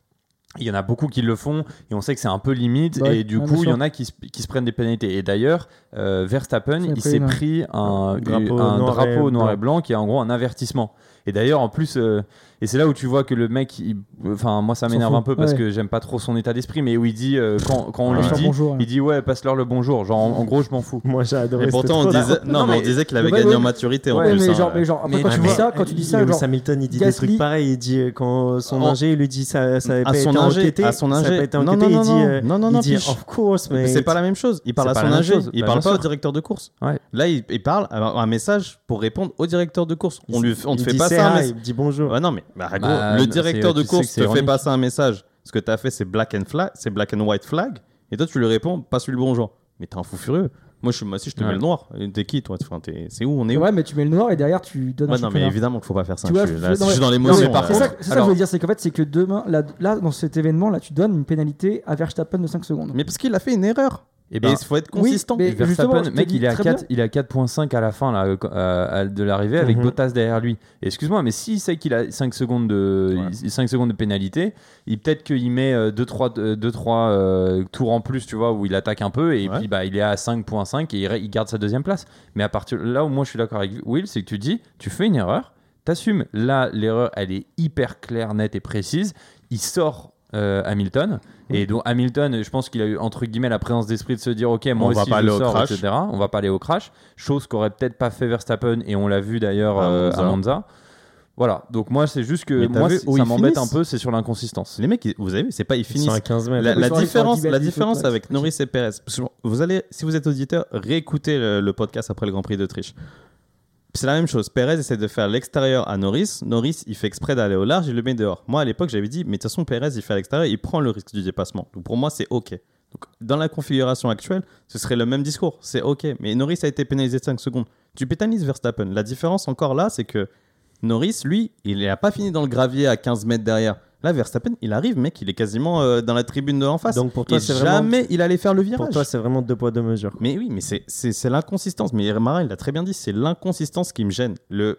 Il y en a beaucoup qui le font et on sait que c'est un peu limite Ouais, et du coup il y en a qui se, qui se prennent des pénalités. Et d'ailleurs, euh, Verstappen, il s'est pris un Drapeau un noir et noir et blanc. blanc qui est en gros un avertissement. Et d'ailleurs en plus, euh, et c'est là où tu vois que le mec, il- enfin moi ça S'en m'énerve fout. un peu parce Ouais. que j'aime pas trop son état d'esprit, mais où il dit euh, quand, quand on Ouais. lui Faire dit, bonjour, il dit ouais passe-leur le bonjour. Genre en, en gros je m'en fous. Moi, j'ai adoré. Et pourtant, on disait, drôle. non, Non, mais on mais- disait qu'il avait Ouais, gagné ouais. en maturité en Ouais, plus. mais hein. genre, mais genre, après, Mais- quand tu dis ça, quand tu dis ça, genre, Hamilton, il dit des Gasly- trucs pareils. Il dit euh, quand son En- ingé il lui dit ça, ça avait À pas son été ingé, enquêté. à son ça avait ingé. pas été Non, enquêté. non, il dit, non, euh, non, non, il non, dit of course, mais Mais c'est pas la même chose. Il parle C'est à pas son même ingé, chose. il Bah, parle bien pas au sûr. directeur de course. Ouais. Là, il, il parle un message pour répondre au directeur de course. On lui, on te il fait dit pas ça. un message. Il dit bonjour. Ouais, non, mais bah, gros, Bah, le directeur de course te fait passer un message. Ce que tu as fait, c'est black and flag, c'est black and white flag. Et toi, tu lui réponds, passe-lui le bonjour. Mais t'es un fou furieux. Moi, je suis, moi aussi, je te Ouais. mets le noir. T'es qui, toi? Enfin, t'es- C'est où? On est où? Ouais, mais tu mets le noir et derrière tu donnes Ouais, un non, mais évidemment qu'il faut pas faire ça. Tu vois, je suis, là, non, je suis dans l'émotion. C'est ça, ça que je veux dire, c'est qu'en fait, c'est que demain, là, là, dans cet événement, là, tu donnes une pénalité à Verstappen de 5 secondes. Mais parce qu'il a fait une erreur. Et Et ben, il faut être oui, consistant. mais- justement, Verstappen, mec, il est à très 4, bien. il est à 4.5 à la fin là, euh, euh, de l'arrivée avec Mhm. Bottas derrière lui. Excuse-moi, mais s'il sait qu'il a 5 secondes de Ouais. il- 5 secondes de pénalité, peut-être qu'il met 2 3 2 3 tours en plus, tu vois, où il attaque un peu et Ouais. puis bah il est à 5.5 et il garde sa deuxième place. Mais à partir là où moi je suis d'accord avec Will, c'est que tu dis, tu fais une erreur, t'assumes. Là, l'erreur, elle est hyper claire, nette et précise. Il sort euh, Hamilton. Et donc Hamilton, je pense qu'il a eu entre guillemets la présence d'esprit de se dire ok moi On va aussi pas je aller au sors crash. etc. On va pas aller au crash. Chose qu'aurait peut-être pas fait Verstappen et on l'a vu d'ailleurs À euh, Monza. à Monza. Voilà. Donc moi c'est juste que moi ça m'embête un peu, c'est sur l'inconsistance. Les mecs, vous avez vu, c'est pas ils Ils sont finissent. à 15 mètres. La, différence, 10 la différence avec. Norris et Perez, vous allez, si vous êtes auditeur, réécoutez le, le podcast après le Grand Prix d'Autriche. C'est la même chose. Perez essaie de faire l'extérieur à Norris. Norris, il fait exprès d'aller au large, il le met dehors. Moi, à l'époque, j'avais dit, mais de toute façon, Perez, il fait à l'extérieur, il prend le risque du dépassement. Donc pour moi, c'est OK. Donc, dans la configuration actuelle, ce serait le même discours. C'est OK. Mais Norris a été pénalisé de 5 secondes. Tu pénalises Verstappen. La différence encore là, c'est que Norris, lui, il n'a pas fini dans le gravier à 15 mètres derrière. Là, Verstappen, il arrive, mec, il est quasiment euh, dans la tribune de en face. Donc pour toi, c'est vraiment- jamais il allait faire le virage. Pour toi, c'est vraiment deux poids, deux mesures. Mais oui, mais c'est- l'inconsistance. Mais Marin, il l'a très bien dit, c'est l'inconsistance qui me gêne. Le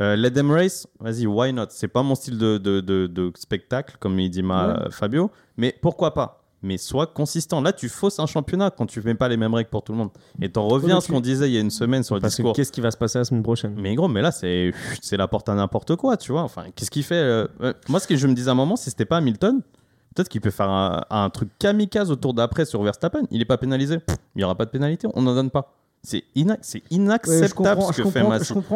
euh, Let them race, vas-y, why not? C'est pas mon style de, de, de- de spectacle, comme il dit ma, Fabio, mais pourquoi pas? Mais sois consistant. Là, tu fausses un championnat quand tu mets pas les mêmes règles pour tout le monde. Et t'en reviens à ce qu'on disait il y a une semaine sur le Parce discours. qu'est-ce qui va se passer la semaine prochaine? Mais gros, mais là, c'est c'est la porte à n'importe quoi, tu vois. Enfin, qu'est-ce qu'il fait euh, euh, Moi, ce que je me disais à un moment, si c'était pas Hamilton, peut-être qu'il peut faire un, un truc kamikaze au tour d'après sur Verstappen. Il est pas pénalisé. Pff, Il y aura pas de pénalité, on n'en donne pas. C'est Ouais, inacceptable ce que fait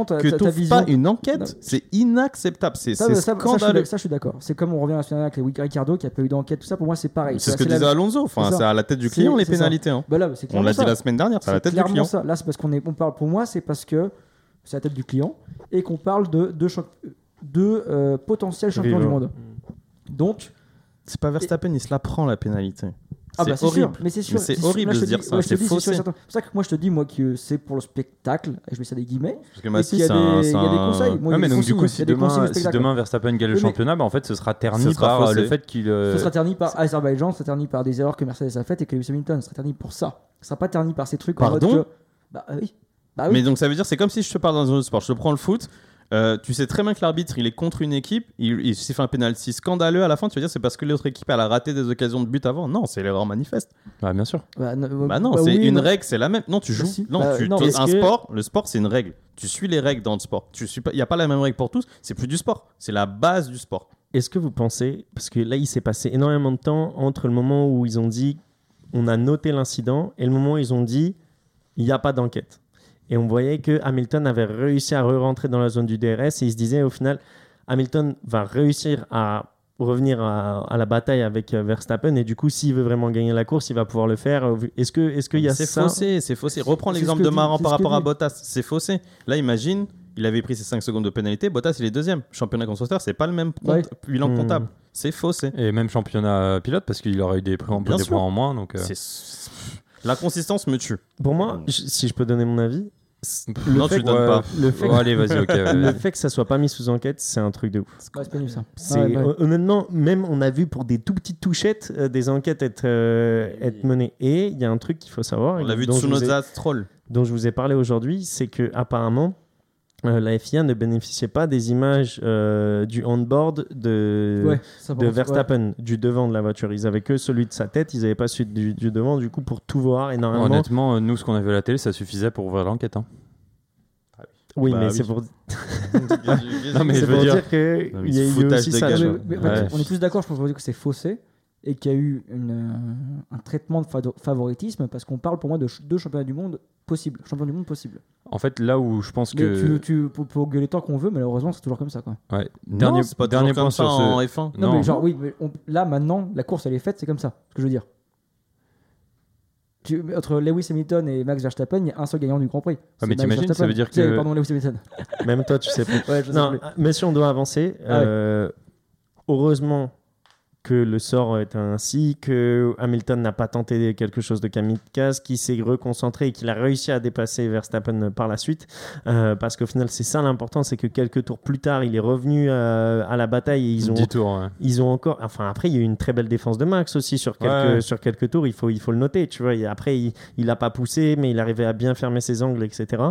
ta, Que t'ouvres vision. pas une enquête, c'est inacceptable. C'est Ça, c'est ça- ça, ça, je suis scandaleux. ça, je suis d'accord. C'est comme on revient la semaine dernière avec les Ricardo qui a pas eu d'enquête, tout ça. Pour moi, c'est pareil. C'est ce que la- disait Alonso. Enfin, c'est à la tête du client les pénalités. hein. Bah là, On l'a dit la semaine dernière, c'est à la tête du clairement client. ça. Là, c'est parce qu'on est, on parle. Pour moi, c'est parce que c'est la tête du client et qu'on parle de de, champ- de euh, potentiels champions du monde. Donc, C'est pas Verstappen, il se la prend la pénalité. Ah bah c'est horrible. sûr. Mais c'est sûr. C'est horrible Là, de te dire dis- ça, ouais, c'est faussé. C'est pour ça que moi, je te dis moi que c'est pour le spectacle. Et je mets ça des guillemets. Parce que a c'est des- un. il y a des conseils. Moi, il mais donc du coup, il si demain, si Verstappen gagne le mais- championnat, bah, en fait, ce sera terni sera par euh, le fait qu'il. euh, Ce sera terni par Azerbaïdjan, ce sera terni par des erreurs que Mercedes a faites et que Lewis Hamilton ce sera terni pour ça. Ce sera pas terni par ces trucs en mode Pardon que- Bah oui. Bah oui. Mais donc ça veut dire c'est comme si je te parle dans un autre sport. Je te prends le foot. Euh, tu sais très bien que l'arbitre il est contre une équipe, il, il s'est fait un penalty scandaleux à la fin. Tu vas dire c'est parce que l'autre équipe elle a raté des occasions de but avant? Non, c'est l'erreur manifeste. Bah, bien sûr. Bah, non, Bah non, bah c'est oui, une mais- règle, c'est la même. Non, tu joues. si. Non, Bah, tu, non, un que- sport, le sport c'est une règle. Tu suis les règles dans le sport. Tu suis pas, il y a pas la même règle pour tous. C'est plus du sport. C'est la base du sport. Est-ce que vous pensez, parce que là il s'est passé énormément de temps entre le moment où ils ont dit on a noté l'incident et le moment où ils ont dit il n'y a pas d'enquête? Et on voyait que Hamilton avait réussi à re-rentrer dans la zone du DRS et il se disait au final Hamilton va réussir à revenir à, à la bataille avec euh, Verstappen et du coup s'il veut vraiment gagner la course il va pouvoir le faire. Euh, Est-ce que est-ce qu'il y a C'est ça faussé, c'est faussé. Reprends l'exemple de Maran par rapport à. Bottas. C'est faussé. Là, imagine, il avait pris ses 5 secondes de pénalité. Bottas, il est deuxième. Championnat constructeur, c'est pas le même compte- Ouais. bilan Hmm. comptable. C'est faussé. Et même championnat pilote, parce qu'il aurait eu des, points en moins. Donc, euh, C'est- La consistance me tue. Pour moi, je- si je peux donner mon avis, Non, fait tu donnes ouais, pas. le fait Bon, allez, vas-y, ok. ouais, le fait que ça soit pas mis sous enquête, c'est un truc de ouf. C'est pénible ça. C'est Ouais, ouais. hon- honnêtement, même on a vu pour des tout petites touchettes euh, des enquêtes être, euh, être menées. Et il y a un truc qu'il faut savoir, On l'a vu dont, vous ai, Tsunoda Stroll. dont je vous ai parlé aujourd'hui, c'est que apparemment euh, la FIA ne bénéficiait pas des images euh, du on-board de, Ouais, Verstappen, du devant de la voiture. Ils avaient que celui de sa tête, ils n'avaient pas celui du, du devant. Du coup, pour tout voir, et normalement, Honnêtement, euh, nous, ce qu'on a vu à la télé, ça suffisait pour ouvrir l'enquête. hein. oui, Bah mais oui. c'est pour, Non, mais c'est je veux pour dire- dire qu'il Non, mais y a eu aussi ça. mais- mais Ouais. On est tous d'accord, je pense, pour dire que c'est faussé et qu'il y a eu une, euh, un traitement de favoritisme parce qu'on parle pour moi de deux championnats du monde possibles. Champion du monde possible. En fait, là où je pense Mais que. tu, tu, pour, pour gueuler tant qu'on veut, malheureusement, c'est toujours comme ça. Quoi. Ouais. Dernier, pas point comme ça sur ce. en F1. Non, Non. mais genre, oui, mais on- là maintenant, la course elle est faite, c'est comme ça. Ce que je veux dire. Tu, entre Lewis Hamilton et Max Verstappen, il y a un seul gagnant du Grand Prix. C'est mais t'imagines, ça veut dire que- Pardon, Lewis Hamilton. Même toi, tu sais plus. Ouais, je sais Non, plus. mais si on doit avancer, Ah ouais. euh, heureusement que le sort est ainsi, que Hamilton n'a pas tenté quelque chose de kamikaze, qu'il s'est reconcentré et qu'il a réussi à dépasser Verstappen par la suite. Euh, parce qu'au final, c'est ça l'important, c'est que quelques tours plus tard, il est revenu euh, à la bataille et ils ont, 10 tours, ouais. ils ont encore. Enfin, après, il y a eu une très belle défense de Max aussi sur quelques, Ouais. sur quelques tours. Il faut, il faut le noter, tu vois. Et après, il, il a pas poussé, mais il arrivait à bien fermer ses angles, etc.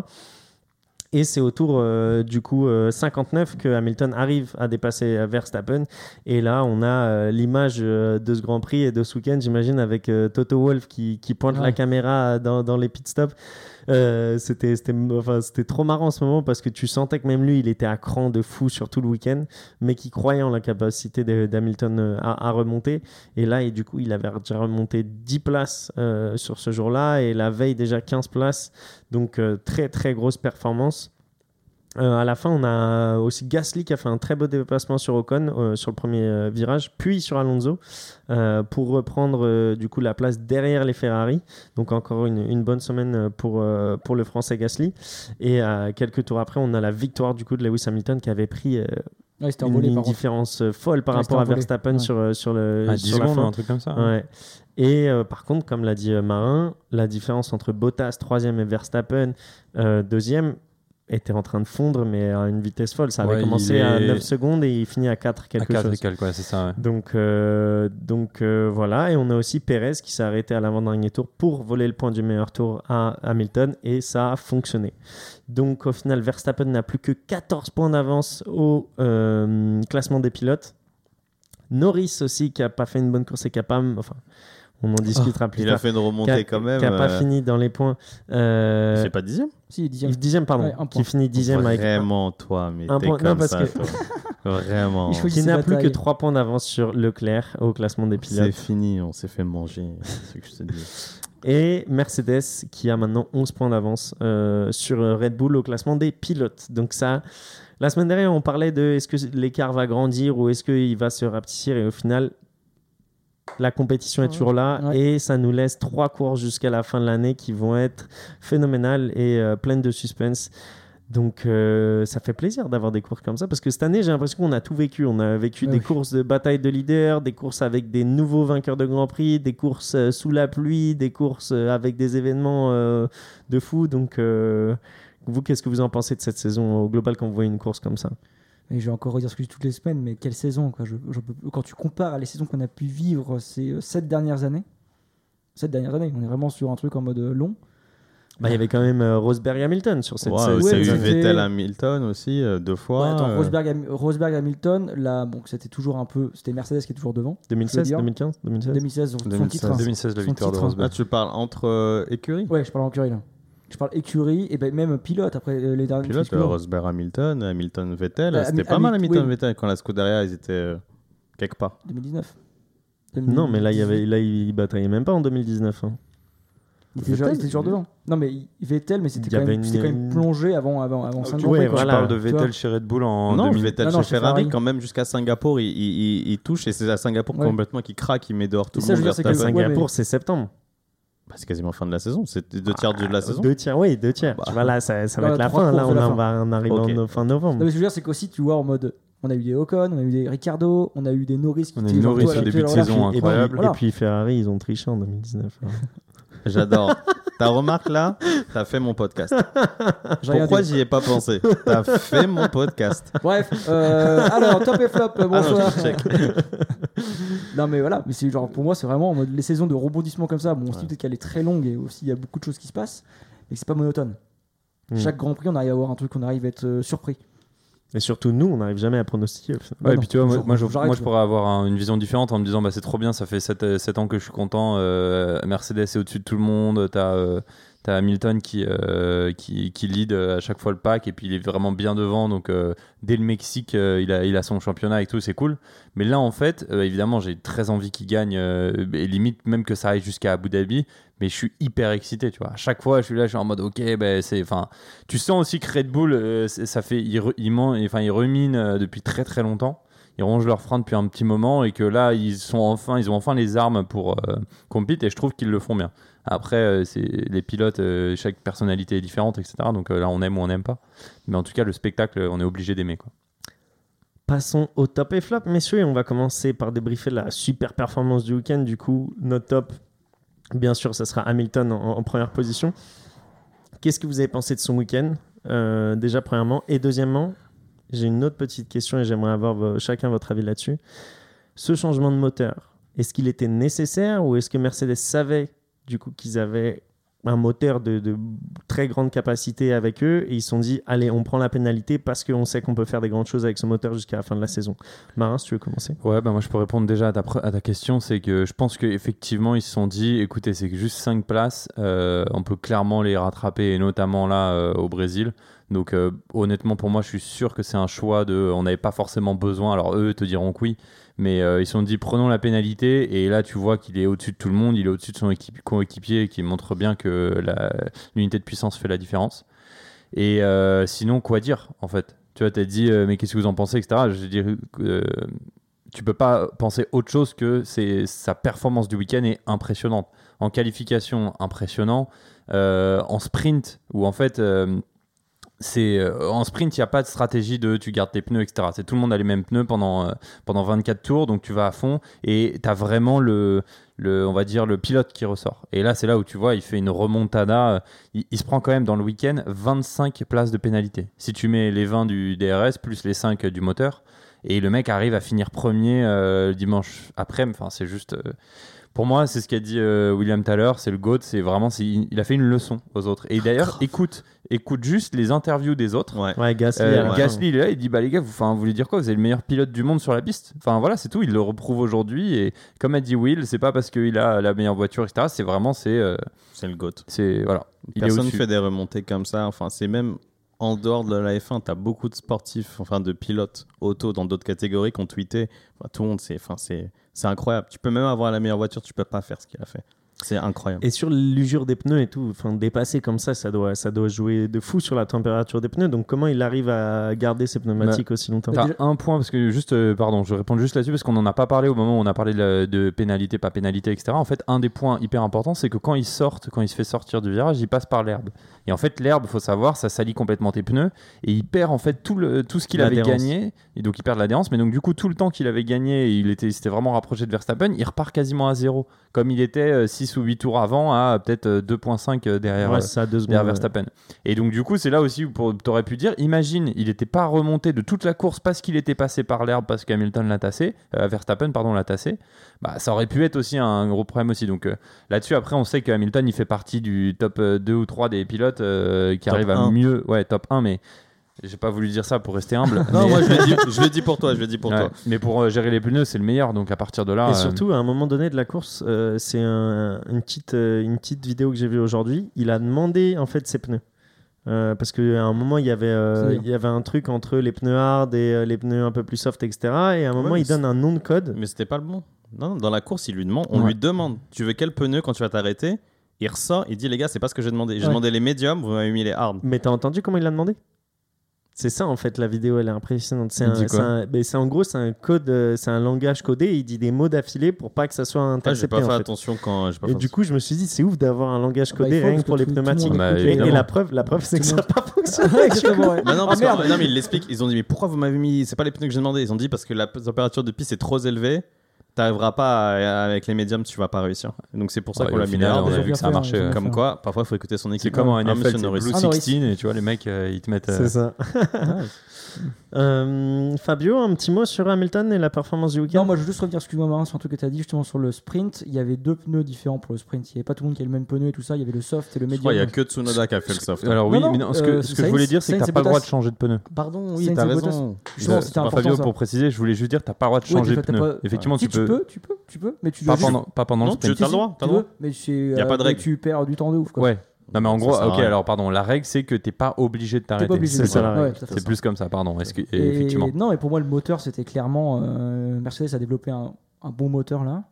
Et c'est au tour euh, du coup euh, 59 que Hamilton arrive à dépasser euh, Verstappen. Et là, on a euh, l'image euh, de ce Grand Prix et de ce week-end, j'imagine, avec euh, Toto Wolff qui, qui pointe Ouais. la caméra dans, dans les pit stops. Euh, c'était enfin, c'était trop marrant en ce moment parce que tu sentais que même lui, il était à cran de fou sur tout le week-end, mais qui croyait en la capacité d'Hamilton euh, à, remonter. Et là, et du coup, il avait déjà remonté 10 places euh, sur ce jour-là et la veille déjà 15 places. Donc très très grosse performance. Euh, à la fin, on a aussi Gasly qui a fait un très beau dépassement sur Ocon euh, sur le premier euh, virage, puis sur Alonso euh, pour reprendre euh, du coup la place derrière les Ferrari. Donc encore une, une bonne semaine pour, euh, pour le Français Gasly. Et euh, quelques tours après, on a la victoire du coup de Lewis Hamilton qui avait pris euh, Ouais, une, contre. différence folle par Ouais, rapport à. Verstappen Ouais. sur, sur, le, À 10 sur la fin. un truc comme ça. hein. Ouais. Et euh, par contre, comme l'a dit euh, Marin, la différence entre Bottas troisième et Verstappen euh, deuxième était en train de fondre, mais à une vitesse folle. Ça avait Ouais, commencé à est- 9 secondes et il finit à 4 À quelque 4 chose. et quelques, ouais, ça. ouais. Donc, euh, donc euh, voilà, et on a aussi Perez qui s'est arrêté à l'avant-dernier tour pour voler le point du meilleur tour à Hamilton, et ça a fonctionné. Donc au final, Verstappen n'a plus que 14 points d'avance au euh, classement des pilotes. Norris aussi qui a pas fait une bonne course et qui a pas, enfin, on en discutera plus Il a tard, fait une qui a, remontée quand même. qui a pas euh, fini dans les points. Euh, C'est pas dixième Si, dixième. dixième, pardon, Ouais, un qui finit dixième avec Vraiment, toi, mais un point. Non, comme parce ça, que- toi. Vraiment. Il qui n'a plus que. 3 points d'avance sur Leclerc au classement des C'est pilotes. fini, on s'est fait manger. C'est ce que je te dis. Et Mercedes qui a maintenant 11 points d'avance euh, sur Red Bull au classement des pilotes. Donc ça, la semaine dernière, on parlait de est-ce que l'écart va grandir ou est-ce qu'il va se rapetissir et au final, la compétition est toujours là Ouais. et ça nous laisse trois courses jusqu'à la fin de l'année qui vont être phénoménales et euh, pleines de suspense. Donc euh, ça fait plaisir d'avoir des courses comme ça parce que cette année j'ai l'impression qu'on a tout vécu. On a vécu Ouais, des courses de bataille de leader, des courses avec des nouveaux vainqueurs de Grand Prix, des courses euh, sous la pluie, des courses avec des événements euh, de fou. Donc vous qu'est-ce que vous en pensez de cette saison au global quand vous voyez une course comme ça? Et je vais encore redire ce que je dis toutes les semaines, mais quelle saison quoi. Je- je peux- Quand tu compares à les saisons qu'on a pu vivre ces euh, sept dernières années, sept dernières années, on est vraiment sur un truc en mode euh, long. Bah, Il y avait quand même euh, Rosberg et Hamilton sur cette Ouais, saison. ouais, eu c'était- Vettel Hamilton aussi, euh, deux fois. Ouais, attends, euh, Rosberg, Ham- Rosberg, Hamilton, là, bon, c'était toujours un peu, c'était Mercedes qui est toujours devant. 2016, dire. 2015, 2016 2016, son, son 2016. titre. hein. 2016, la Son victoire de titre, hein. Ah, Rosberg. tu parles entre euh, écuries? Ouais, je parle en écurie là. Je parle écurie et ben même pilote après euh, les derniers. Pilote, euh, Rosberg Hamilton, Hamilton Vettel. Euh, C'était pas mal Hami- Hamilton oui. Vettel quand la Scuderia ils étaient euh, quelque part. 2019. Non, mais là, il, y avait, là, il bataillait même pas en 2019. hein. Il était, déjà, il était toujours Vettel, devant. Non, mais Vettel, mais c'était quand, même- une- c'était quand même une- plongé avant, avant, avant 5 tu- ans. ouais, quoi. Tu voilà. parles de Tu vois. Vettel chez Red Bull en non, 2000. Vettel Non, non, chez Ferrari, Ferrari. quand même jusqu'à Singapour, il, il- il- il touche et c'est à Singapour Ouais. complètement qu'il craque, il met dehors tout Et le ça, je monde. dire, c'est que- Verstappen. Ouais, Singapour, mais- c'est septembre. Bah, c'est quasiment fin de la saison, c'est deux tiers de la saison. Deux tiers, oui, deux tiers. Bah. Tu vois, là, ça, ça va Là, être la fin. Là, on, la en fin. va, on arrive Ok. en fin novembre. Non, mais ce que je veux dire, c'est qu'aussi, tu vois, en mode. On a eu des Ocon, on a eu des Ricardo, on a eu des Norris qui On a eu Norris au début de saison, puis, incroyable. et puis Ferrari, ils ont triché en 2019. J'adore. Ta remarque là, t'as fait mon podcast. Pourquoi j'y ai pas pensé? T'as fait mon podcast. Bref, euh, alors, top et flop, Ah non, bonsoir. check. non, mais voilà, mais c'est genre, pour moi, c'est vraiment en mode les saisons de rebondissement comme ça. Bon, on se dit peut-être qu'elle est très longue et aussi il y a beaucoup de choses qui se passent, mais que c'est pas monotone. Mm. Chaque Grand Prix, on arrive à avoir un truc, on arrive à être euh, surpris. Et surtout, nous, on n'arrive jamais à pronostiquer. au final. Ouais, Ouais, et puis non, tu vois, moi, je, moi, pourrais avoir un- une vision différente en me disant bah, c'est trop bien, ça fait 7, ans que je suis content. euh, Mercedes est au-dessus de tout le monde. T'as euh, t'as Hamilton qui, euh, qui, qui lead euh, à chaque fois le pack et puis il est vraiment bien devant. Donc euh, dès le Mexique, il, a, il a son championnat et tout, c'est cool. Mais là, en fait, évidemment, j'ai très envie qu'il gagne et limite même que ça aille jusqu'à Abu Dhabi. Mais je suis hyper excité, tu vois. À chaque fois, je suis là, je suis en mode ok, ben c'est, enfin, tu sens aussi que Red Bull, ça fait, euh, depuis très très longtemps. Ils rongent leurs freins depuis un petit moment et que là, ils sont enfin, ils ont enfin les armes pour euh, compete et je trouve qu'ils le font bien. Après, euh, les pilotes, euh, chaque personnalité est différente, etc. Donc euh, là, on aime ou on n'aime pas. Mais en tout cas, le spectacle, on est obligé d'aimer. Passons au top et flop, messieurs. On va commencer par débriefer la super performance du week-end. Du coup, notre top, bien sûr, ça sera Hamilton en, première position. Qu'est-ce que vous avez pensé de son week-end Déjà, premièrement? Et deuxièmement, j'ai une autre petite question et j'aimerais avoir vo- chacun votre avis là-dessus. Ce changement de moteur, est-ce qu'il était nécessaire ou est-ce que Mercedes savait du coup qu'ils avaient un moteur de, très grande capacité avec eux et ils se sont dit allez on prend la pénalité parce qu'on sait qu'on peut faire des grandes choses avec ce moteur jusqu'à la fin de la saison. Marin, si tu veux commencer. Ouais, bah moi je peux répondre déjà à ta, pre- à ta question. C'est que je pense qu'effectivement, ils se sont dit écoutez, c'est que juste 5 places, euh, on peut clairement les rattraper, et notamment là euh, au Brésil. Donc euh, honnêtement, pour moi, je suis sûr que c'est un choix de. On n'avait pas forcément besoin. Alors eux te diront que oui, mais euh, ils se sont dit prenons la pénalité. Et là, tu vois qu'il est au-dessus de tout le monde, il est au-dessus de son coéquipier, qui montre bien que l'unité de puissance fait la différence. Et euh, sinon, quoi dire en fait? Tu vois, t'as dit, mais qu'est-ce que vous en pensez, etc. Je dis, tu peux pas penser autre chose que c'est sa performance du week-end est impressionnante. En qualification, impressionnant. En sprint, où en fait, c'est euh, en sprint, il n'y a pas de stratégie de tu gardes tes pneus, etc. C'est tout le monde a les mêmes pneus pendant, euh, pendant 24 tours, donc tu vas à fond et tu as vraiment le, on va dire, le pilote qui ressort. Et là, c'est là où tu vois, il fait une remontada. euh, Il, se prend quand même dans le week-end 25 places de pénalité. Si tu mets les 20 du DRS plus les 5 du moteur, et le mec arrive à finir premier euh, dimanche après, enfin, c'est juste. Euh, pour moi, c'est ce qu'a dit euh, William tout à l'heure, c'est le GOAT, c'est vraiment, c'est- il a fait une leçon aux autres. Et d'ailleurs, écoute, écoute juste les interviews des autres. Ouais. Ouais, Gasly. Euh, il est là, il dit Bah les gars, vous, enfin, vous voulez dire quoi? Vous êtes le meilleur pilote du monde sur la piste? Enfin voilà, c'est tout. Il le reprouve aujourd'hui. Et comme a dit Will, c'est pas parce qu'il a la meilleure voiture, etc. C'est vraiment, c'est. euh, C'est le GOAT. c'est voilà. Il Personne au-dessus. fait des remontées comme ça. Enfin, c'est même en dehors de la F1, tu as beaucoup de sportifs, enfin de pilotes auto dans d'autres catégories qui ont tweeté. Enfin, tout le monde, c'est, enfin, c'est, c'est incroyable. Tu peux même avoir la meilleure voiture, tu peux pas faire ce qu'il a fait. C'est incroyable. Et sur l'usure des pneus et tout, enfin dépasser comme ça, ça doit, ça doit jouer de fou sur la température des pneus. Donc comment il arrive à garder ses pneumatiques aussi longtemps? T'as déjà- un point parce que juste, euh, pardon, je réponds juste là-dessus parce qu'on en a pas parlé au moment où on a parlé de, la- de pénalité, pas pénalité, etc. En fait, un des points hyper importants, c'est que quand il sortent, quand il se fait sortir du virage, il passe par l'herbe. Et en fait, l'herbe, faut savoir, ça salit complètement tes pneus et il perd en fait tout le tout ce qu'il avait gagné. Et donc il perd de l'adhérence, mais donc du coup tout le temps qu'il avait gagné, il était, il s'était vraiment rapproché de Verstappen, il repart quasiment à zéro, comme il était 6 ou 8 tours avant à peut-être euh, 2.5 derrière. Ouais, euh, ça, deux secondes. derrière ouais. Verstappen. Et donc du coup, c'est là aussi où pour- t'aurais pu dire, imagine, il n'était pas remonté de toute la course parce qu'il était passé par l'herbe, parce qu'Hamilton l'a tassé, euh, Verstappen pardon l'a tassé. Bah ça aurait pu être aussi un gros problème aussi. Donc euh, là-dessus, après, on sait que Hamilton il fait partie du top euh, 2 ou 3 des pilotes euh, qui Top arrivent à 1. mieux, ouais top 1, mais j'ai pas voulu dire ça pour rester humble. Non, mais, moi je le dis, je le dis pour toi, je le dis pour Ouais, toi. mais pour euh, gérer les pneus, c'est le meilleur. Donc à partir de là, Et euh, surtout, à un moment donné de la course, euh, c'est un- une, petite, une petite vidéo que j'ai vue aujourd'hui. Il a demandé en fait ses pneus. Euh, parce qu'à un moment, il y, avait, euh, il y avait un truc entre les pneus hard et euh, les pneus un peu plus soft, etc. Et à un moment, il donne un nom de code. Mais c'était pas le bon. Non, non, dans la course, il lui demande, on Ouais. lui demande, tu veux quel pneu quand tu vas t'arrêter? Il ressort, il dit les gars, c'est pas ce que j'ai demandé. J'ai Ouais. demandé les médiums, vous m'avez mis les hard. Mais t'as entendu comment il l'a demandé? C'est ça en fait, la vidéo, elle est impressionnante. C'est en gros, c'est un code, euh, c'est un langage codé. Et il dit des mots d'affilée pour pas que ça soit Ah, j'ai intercepté. pas fait en fait. attention quand j'ai pas Et fait du coup, je me suis dit, c'est ouf d'avoir un langage Ah bah, codé rien que parce pour que les tout- tout le pneumatiques. Bah, Et, la preuve, la preuve, c'est que ça n'a pas fonctionné. Ouais. Bah non, parce Ah, que- merde. non, mais il l'explique. Ils ont dit, mais pourquoi vous m'avez mis. C'est pas les pneus que j'ai demandé. Ils ont dit, parce que la température de piste est trop élevée. T'arriveras pas à- avec les médiums, tu vas pas réussir. Donc c'est pour ça Ouais, qu'on l'a mis final, les on a vu que ça a marché. bien Comme quoi, parfois, il faut écouter son équipe. C'est comme en Ah, NFL. Blue Ah, Norris. 16 et tu vois les mecs euh, ils te mettent. euh, C'est ça. Euh, Fabio, un petit mot sur Hamilton et la performance du week-end Non, moi je veux juste revenir, excuse-moi Marin, sur un truc que tu as dit justement sur le sprint. Il y avait deux pneus différents pour le sprint. Il n'y avait pas tout le monde qui avait le même pneu et tout ça. Il y avait le soft et le Je medium. crois qu'il y a que Tsunoda qui a fait le soft. Alors oui, Non, non, mais non, ce que, euh, ce que je voulais dire, c'est que t'as et pas le droit de changer de pneu. Pardon, oui, et Bottas. raison. Justement, c'était important. Fabio, ça. pour préciser, je voulais juste dire, t'as pas le droit de changer tu de pneu. Effectivement, Si, tu peux. tu peux, tu peux, tu peux, mais tu dois pas pendant le tu sprint. as le droit. Tu mais a euh, pas de mais règle. Tu perds du temps de ouf. Ouais. Non, mais en gros, ok, alors pardon, la règle c'est que t'es pas obligé de t'arrêter. c'est le. C'est plus comme ça, pardon. Est-ce que- Et- Effectivement. Non, et pour moi, le moteur, c'était clairement. euh, Mercedes a développé un, un bon moteur là.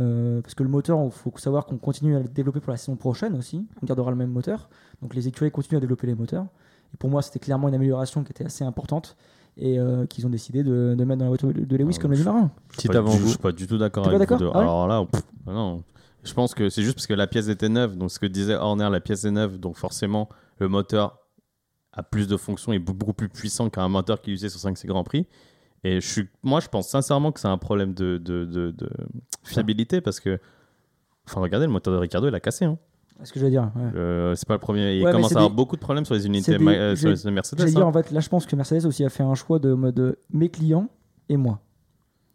Euh, parce que le moteur, il faut savoir qu'on continue à le développer pour la saison prochaine aussi. On gardera le même moteur. Donc les écuries continuent à développer les moteurs. Et pour moi, c'était clairement une amélioration qui était assez importante et euh, qu'ils ont décidé de, de mettre dans la voiture de Lewis Ah, comme l'a dit Marin. Petit Pas du- avant-goût. Je suis pas du tout d'accord avec vous. Ah ouais Alors là, pff, non. Je pense que c'est juste parce que la pièce était neuve. Donc ce que disait Horner, la pièce est neuve. Donc forcément, le moteur a plus de fonctions et beaucoup plus puissant qu'un moteur qui est usé sur 5 Grand Prix. Et je suis, moi, je pense sincèrement que c'est un problème de, de, de- de fiabilité parce que, enfin, regardez, le moteur de Ricardo, il a cassé. Hein. C'est ce que je veux dire. ouais. Le- c'est pas le premier. Il Ouais, commence à avoir des- beaucoup de problèmes sur les unités des- euh, sur j'ai- les Mercedes. Hein. dire, en fait, là, je pense que Mercedes aussi a fait un choix de mode euh, mes clients et moi.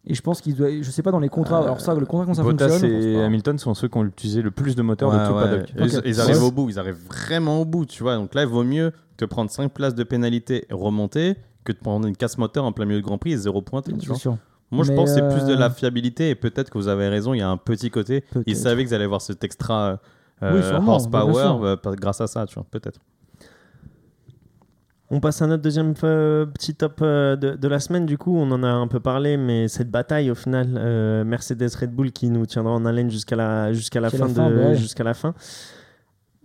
Et je pense qu'ils doivent. Je sais pas dans les contrats. alors ça, le contrat comment ça Bottas fonctionne. et Hamilton sont ceux qui ont utilisé le plus de moteurs Ouais, de tout ouais. paddock. Ils, arrivent Ouais. au bout, ils arrivent vraiment au bout, tu vois. Donc là, il vaut mieux te prendre 5 places de pénalité et remonter que de prendre une casse moteur en plein milieu de Grand Prix et zéro pointé. tu C'est vois. sûr. Moi, je Mais, pense que c'est plus de euh, la fiabilité et peut-être que vous avez raison, il y a un petit côté. Ils savaient qu'ils allaient avoir cet extra euh, Oui, sûrement, bien horsepower euh, grâce à ça, tu vois, peut-être. On passe à notre deuxième euh, petit top euh, de, de la semaine. Du coup, on en a un peu parlé, mais cette bataille, au final, euh, Mercedes Red Bull qui nous tiendra en haleine jusqu'à la, jusqu'à la, fin la fin, de, ouais. jusqu'à la fin.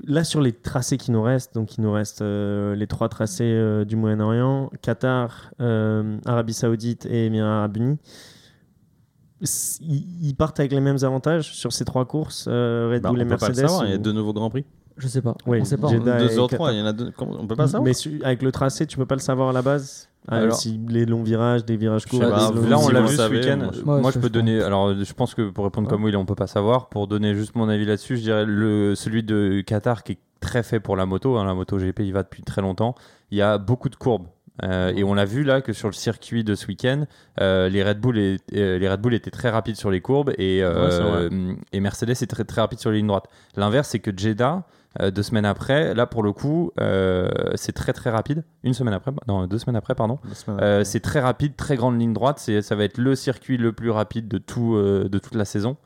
Là, sur les tracés qui nous restent, donc il nous reste euh, les trois tracés euh, du Moyen-Orient Qatar, euh, Arabie Saoudite et Émirats Arabes Unis. Ils partent avec les mêmes avantages sur ces trois courses, euh, Red Bah, Bull on et peut pas le Mercedes. il y a deux nouveaux Grands Prix. Je sais pas. Oui, on sait pas. hein. Jeddah. 2h03, il y en a deux. On peut pas savoir Mais su- avec le tracé, tu peux pas le savoir à la base Ah, Alors- si les longs virages, des virages courts. Là, on si l'a vu ce week-end. moi, Moi, je- Ouais, peux donner. Alors, je pense que pour répondre comme Will, on peut pas savoir. Pour donner juste mon avis là-dessus, je dirais le celui de Qatar qui est très fait pour la moto. hein, la moto GP, il va depuis très longtemps. Il y a beaucoup de courbes. Euh, et on l'a vu là que sur le circuit de ce week-end, euh, les Red Bull euh, les Red Bull étaient très rapides sur les courbes et, euh, Ouais, et Mercedes est très très rapide sur les lignes droites. L'inverse, c'est que Jeddah euh, deux semaines après, là pour le coup, euh, c'est très très rapide. Une semaine après, non deux semaines après, pardon. Euh, c'est très rapide, très grande ligne droite. Ça va être le circuit le plus rapide de, tout, de toute la saison.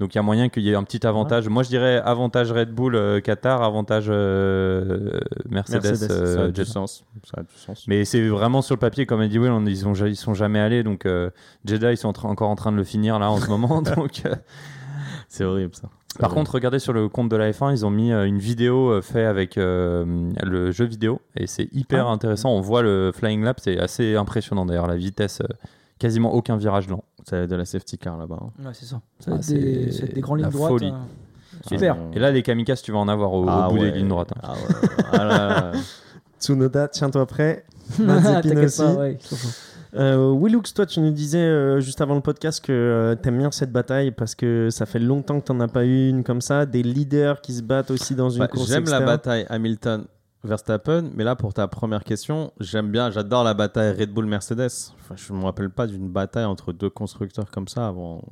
Donc il y a moyen qu'il y ait un petit avantage. Moi je dirais avantage Red Bull euh, Qatar, avantage euh, Mercedes. Mercedes, euh, ça a du sens. Ça a du sens. Mais c'est vraiment sur le papier, comme dit Will, on- ils, ont, ils sont jamais allés. Donc Jeddah, ils sont en encore en train de le finir là en ce moment. donc, C'est horrible ça. C'est par horrible. contre, regardez sur le compte de la F1, ils ont mis euh, une vidéo euh, faite avec euh, le jeu vidéo et c'est hyper Ah. intéressant. On voit le flying lap, c'est assez impressionnant d'ailleurs, la vitesse, euh, quasiment aucun virage lent. ça va être de la safety car là-bas. hein. Ouais, c'est ça. Ça va Ah, être des, c'est être des grandes la lignes droites. folie. euh, Super. Ah, Et là, les kamikazes, tu vas en avoir au, au ah bout ouais. des lignes droites. hein. Ah ouais. Là là. Tsunoda, tiens-toi prêt. Mazepin T'inquiète aussi. pas, Euh, Willux, toi, tu nous disais euh, juste avant le podcast que euh, t'aimes bien cette bataille parce que ça fait longtemps que t'en as pas eu une comme ça. Des leaders qui se battent aussi dans une Bah, course J'aime la bataille Hamilton Verstappen, mais là pour ta première question, j'aime bien, j'adore la bataille Red Bull Mercedes. Enfin, je me rappelle pas d'une bataille entre deux constructeurs comme ça avant.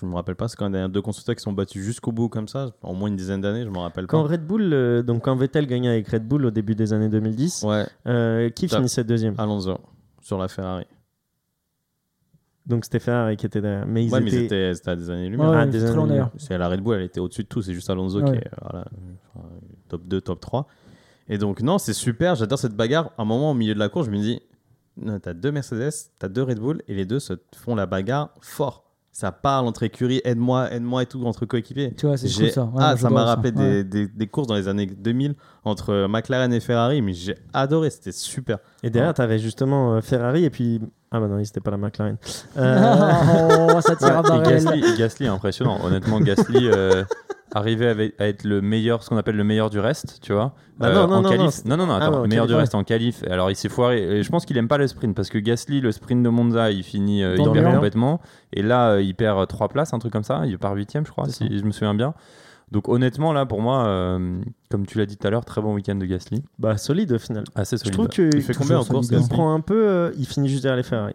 Je me rappelle pas, c'est quand même deux constructeurs qui sont battus jusqu'au bout comme ça, au moins une dizaine d'années, je me rappelle Quand pas. Red Bull, euh, donc quand Vettel gagnait avec Red Bull au début des années 2010, Ouais, euh, qui finissait deuxième? Alonso sur la Ferrari. Donc c'était Ferrari qui était derrière. Mais ils ouais, mais étaient. ils étaient, c'était à des années-lumière. Ouais, Ah, des années. C'est la Red Bull, elle était au-dessus de tout. C'est juste Alonso Ouais. qui est voilà, enfin, top 2, top 3. Et donc, non, c'est super. J'adore cette bagarre. À un moment, au milieu de la course, je me dis non, t'as deux Mercedes, t'as deux Red Bull, et les deux se font la bagarre fort. Ça parle entre écuries, aide-moi, aide-moi et tout, entre coéquipiers. Tu vois, c'est cool ça. Ouais, ah, ça m'a rappelé Ouais. des, des- des courses dans les années 2000 entre McLaren et Ferrari, mais j'ai adoré, c'était super. Et derrière, t'avais justement euh, Ferrari et puis. Ah bah non, c'était pas la McLaren. Euh, oh, ça tire à Et barrel. Gasly, Gasly est impressionnant. Honnêtement, Gasly euh, arrivait avec- à être le meilleur, ce qu'on appelle le meilleur du reste, tu vois. Bah non, non, en non, qualif. non, non, non, non, Ah attends, ouais, en le meilleur du ouais. reste en qualif. Alors, il s'est foiré. Et je pense qu'il aime pas le sprint parce que Gasly, le sprint de Monza, il finit, euh, Dans il le perd complètement. Et là, euh, il perd 3 places, un truc comme ça. Il part 8 je crois, si je me souviens bien. Donc, honnêtement, là, pour moi, euh, comme tu l'as dit tout à l'heure, très bon week-end de Gasly. bah solide au final. Assez Je solide. trouve que Il fait combien en course il prend un peu. euh, il finit juste derrière les Ferrari.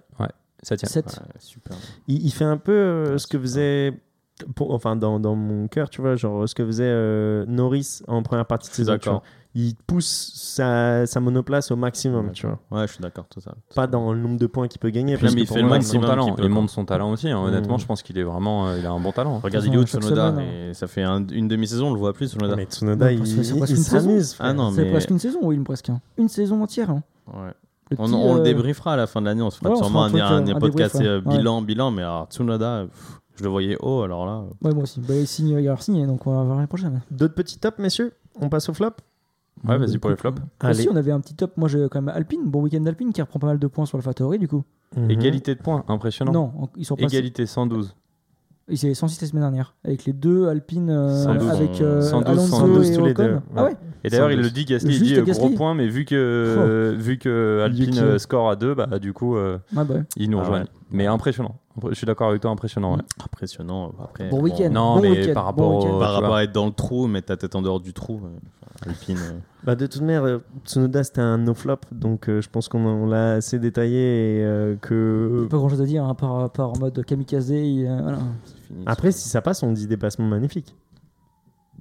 Ça tient. 7. Ouais, super. Il, il fait un peu euh, Ouais, ce que faisait. pour- enfin, dans, dans mon cœur, tu vois, genre ce que faisait euh, Norris en première partie de Je saison. tu d'accord. Il pousse sa, sa monoplace au maximum, Ouais, tu vois. Ouais, je suis d'accord, tout ça. Pas dans le nombre de points qu'il peut gagner. Puis parce même, que il fait le son maximum talent. qu'il peut, Il montre son talent aussi. hein. Honnêtement, Mm. je pense qu'il est vraiment, euh, il a un bon talent. Regarde, De il est où Tsunoda et Ça fait un- une demi-saison, on le voit plus, Tsunoda. Mais Tsunoda, Ouais, il, il- s'amuse. Ah non, C'est mais presque une saison, oui, presque. hein. Une saison entière. hein. Ouais. Le on, petit, on le euh, débriefera à la fin de l'année, on se fera sûrement un euh, podcast bilan, bilan, mais alors Tsunoda, je le voyais haut, alors là. Ouais, moi aussi. Bah, il signe, il a signé, donc on va voir l'année prochaine. D'autres petits tops, messieurs? On passe au flop? Ouais, vas-y pour les flops. Allez. Aussi, on avait un petit top. Moi, j'ai quand même Alpine, bon week-end d'Alpine qui reprend pas mal de points sur le Factory, du coup. Mhm. Égalité de points, impressionnant. Non, ils sont passés. Égalité 112. Ils étaient 106 la semaine dernière, avec les deux Alpine euh, 112, avec euh, 112, Alonso 112 et tous les Ocon. deux, Ah ouais. Et d'ailleurs, il 112. le dit, Gasly, il Juste dit euh, Gasly. gros point, mais vu que, euh, vu que Alpine Yuki. euh, score à 2, bah, du coup, euh, Ouais, bah ouais. ils nous Ah rejoignent. ouais. Mais impressionnant. Je suis d'accord avec toi, impressionnant. ouais. Impressionnant. Après, Bon week-end. Non, bon mais week-end, par bon rapport week-end. au- Par tu rapport vois. à être dans le trou, mais ta tête en dehors du trou, euh, Alpine. euh, Bah, de toute manière, euh, Tsunoda c'était un no-flop, donc euh, je pense qu'on on l'a assez détaillé et euh, que. Pas grand chose à dire, hein, par, par en mode kamikaze. et, euh, voilà. c'est fini. Après, si ça passe, on dit dépassement magnifique.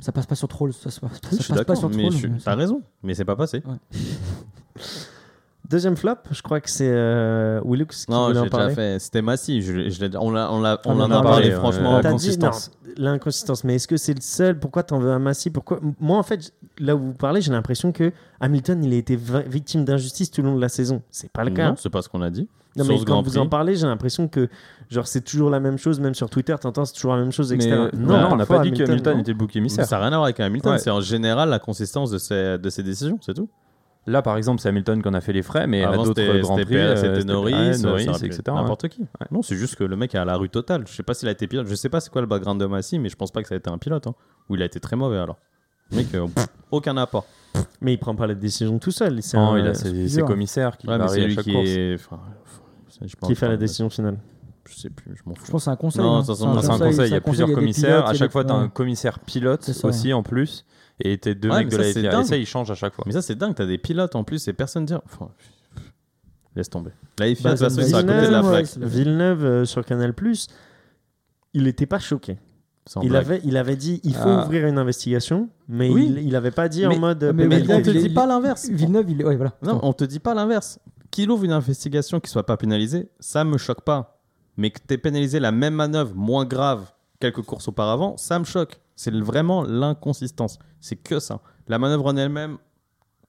Ça passe pas sur troll. Ça, se passe- ça Oui, je suis passe pas sur mais troll. je suis- mais t'as raison, mais c'est pas passé. Deuxième flop, je crois que c'est euh, Willux qui Non, voulait j'ai en déjà parler. fait. C'était massif. Je, je l'ai- on l'a- on l'a- On on en en a a parlé, parlé, ouais. franchement, Euh, en T'as dit, non, consistance. l'inconsistance. Mais est-ce que c'est le seul Pourquoi t'en veux un Massy Pourquoi Moi, en fait, là où vous parlez, j'ai l'impression que Hamilton, il a été vi- victime d'injustice tout le long de la saison. C'est pas le cas. Non, c'est pas ce qu'on a dit. Non, mais quand vous Prix. en parlez, j'ai l'impression que genre c'est toujours la même chose, même sur Twitter, t'entends c'est toujours la même chose, Mais etc. non, on n'a pas dit que Hamilton non. était le bouc Mais émissaire. ça n'a rien à voir avec Hamilton, Ouais. c'est en général la consistance de ses, de ses décisions, c'est tout. Là, par exemple, c'est Hamilton qu'on a fait les frais, mais à Avant, d'autres c'était Grands Prix, euh, c'était Norris, Norris, etc. N'importe qui. Non, c'est juste que le mec est à la rue totale. Je sais pas s'il a été pilote. Je sais pas c'est quoi le background de Massy, mais je pense pas que ça a été un pilote. hein. Ou il a été très mauvais alors. Mec, euh, pff, aucun apport. Mais il prend pas la décision tout seul. C'est Non, un- il a ses, ses commissaires qui Ouais, mais c'est à lui chaque qui course. est. enfin, je sais pas qui fait la décision finale. Je sais plus, je m'en fous. Je pense que c'est un conseil. Non, hein. c'est un conseil, il y a plusieurs commissaires. À chaque fois, tu as un ouais. commissaire pilote ça. aussi en plus. Et t'es deux Ouais, mecs de ça, la FIA. Et ça, ils changent à chaque fois. Mais ça, c'est dingue, t'as des pilotes en plus et personne dit. Enfin, laisse tomber. La FIA, Bah, de toute façon, ils sont à côté de la Villeneuve, plaque. ouais, c'est- Villeneuve euh, sur Canal il n'était pas choqué. Il blague. avait, il avait dit il faut Ah. ouvrir une investigation, mais Oui. il, il avait pas dit en mode euh, mais pénalité. on te il- dit pas l'inverse. Villeneuve, il est. Ouais, voilà. Non, on te dit pas l'inverse. Qu'il ouvre une investigation qui soit pas pénalisée, ça me choque pas. Mais que t'aies pénalisé la même manœuvre moins grave quelques courses auparavant, ça me choque. C'est vraiment l'inconsistance. C'est que ça. La manœuvre en elle-même,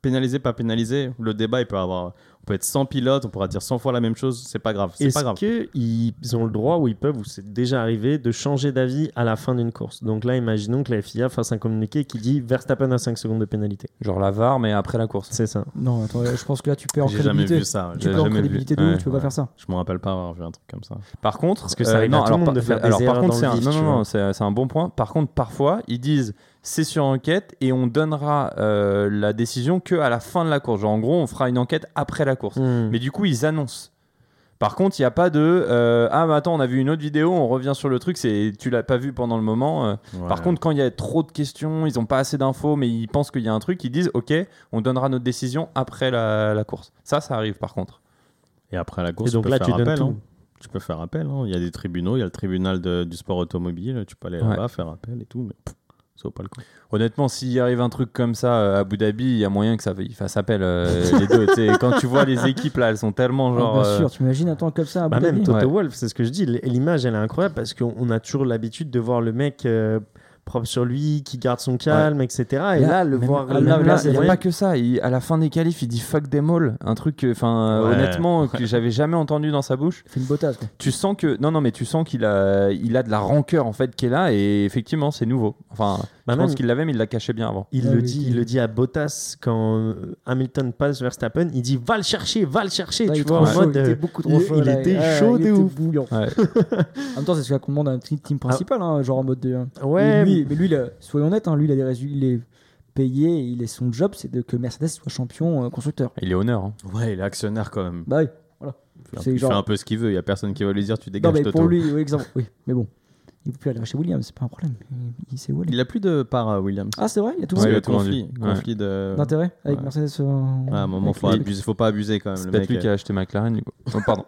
pénalisée, pas pénalisée, le débat, il peut avoir. On peut être 100 pilotes, on pourra dire 100 fois la même chose, c'est pas grave. C'est Est-ce pas grave. qu'ils ont le droit ou ils peuvent, ou c'est déjà arrivé, de changer d'avis à la fin d'une course? Donc là, imaginons que la FIA fasse un communiqué qui dit Verstappen a 5 secondes de pénalité. Genre la VAR, mais après la course. C'est ça. Non, attends, je pense que là, tu perds en J'ai jamais crédibilité. vu ça. Tu J'ai perds en jamais vu. crédibilité de ouf, Ouais. tu peux pas faire ça. Je me rappelle pas avoir vu un truc comme ça. Par contre, Parce que ça arrive à non, tout alors, le monde par- de faire des alors, erreurs par contre, dans c'est le un, vif, non, non, non, c'est c'est un bon point. Par contre, parfois, ils disent c'est sur enquête et on donnera euh, la décision que à la fin de la course. Genre, en gros, on fera une enquête après la course. Hmm. Mais du coup, ils annoncent. Par contre, il n'y a pas de euh, ah mais attends, on a vu une autre vidéo, on revient sur le truc, c'est tu l'as pas vu pendant le moment. euh. Par contre, quand il y a trop de questions, ils ont pas assez d'infos, mais ils pensent qu'il y a un truc, ils disent ok, on donnera notre décision après la, la course. Ça, ça arrive par contre. Et après la course, Et donc tu peux là, faire tu donnes appel. tout. hein. Tu peux faire appel. hein. Il y a des tribunaux, il y a le tribunal de- du sport automobile. Tu peux aller Ouais. là-bas, faire appel et tout. Mais ça vaut pas le coup. Honnêtement, s'il arrive un truc comme ça euh, à Abu Dhabi, il y a moyen que ça fasse appel euh, les deux. quand tu vois les équipes là, elles sont tellement Ah, genre. bien euh, sûr, tu imagines un temps comme ça à Bah Abu même Dhabi Toto Ouais. Wolff, c'est ce que je dis. L'image, elle est incroyable parce qu'on on a toujours l'habitude de voir le mec euh, propre sur lui, qui garde son calme, etc. Et là, Là, le voir. là, il n'y a pas que ça. Il- à la fin des qualifs, il dit fuck them all. Un truc, enfin, Ouais. honnêtement, que j'avais jamais entendu dans sa bouche. Il fait une bottasse. Tu sens que. Non, non, mais tu sens qu'il a, il a de la rancœur en fait qui est là et effectivement, c'est nouveau. Enfin, Bah je même- pense qu'il l'avait, mais il l'a caché bien avant. Il le oui, dit, il- il le dit à Bottas quand euh, Hamilton passe Verstappen, il dit va le chercher, va le chercher, tu vois, en chaud, mode il était euh, beaucoup trop il- chaud, il était Ouais, chaud de ouf. En même temps, c'est ce qu'on demande à un team team principal, hein, genre en mode de. ouais, Lui, mais lui, il a- soyons honnêtes, hein, lui, il a des résultats, il est payé, il est son job, c'est de que Mercedes soit champion euh, constructeur. Il est honneur. hein. Ouais, il est actionnaire quand même. Bah oui, voilà. Il fait genre- un peu ce qu'il veut. Il y a personne qui va lui dire tu Non, dégages mais Toto. pour lui, oui, exemple, oui, mais bon, il peut plus aller chez Williams, c'est pas un problème. Il, il sait où aller. Il a plus de part à Williams. Ah, c'est vrai, il y a tout Ouais, il le a tout conflit, conflit de. d'intérêt avec Ouais. Mercedes. euh, Ouais, à un moment, faut, les- abuser, faut pas abuser quand même. C'est le peut-être mec, lui qui euh. a acheté McLaren du coup. Oh, pardon.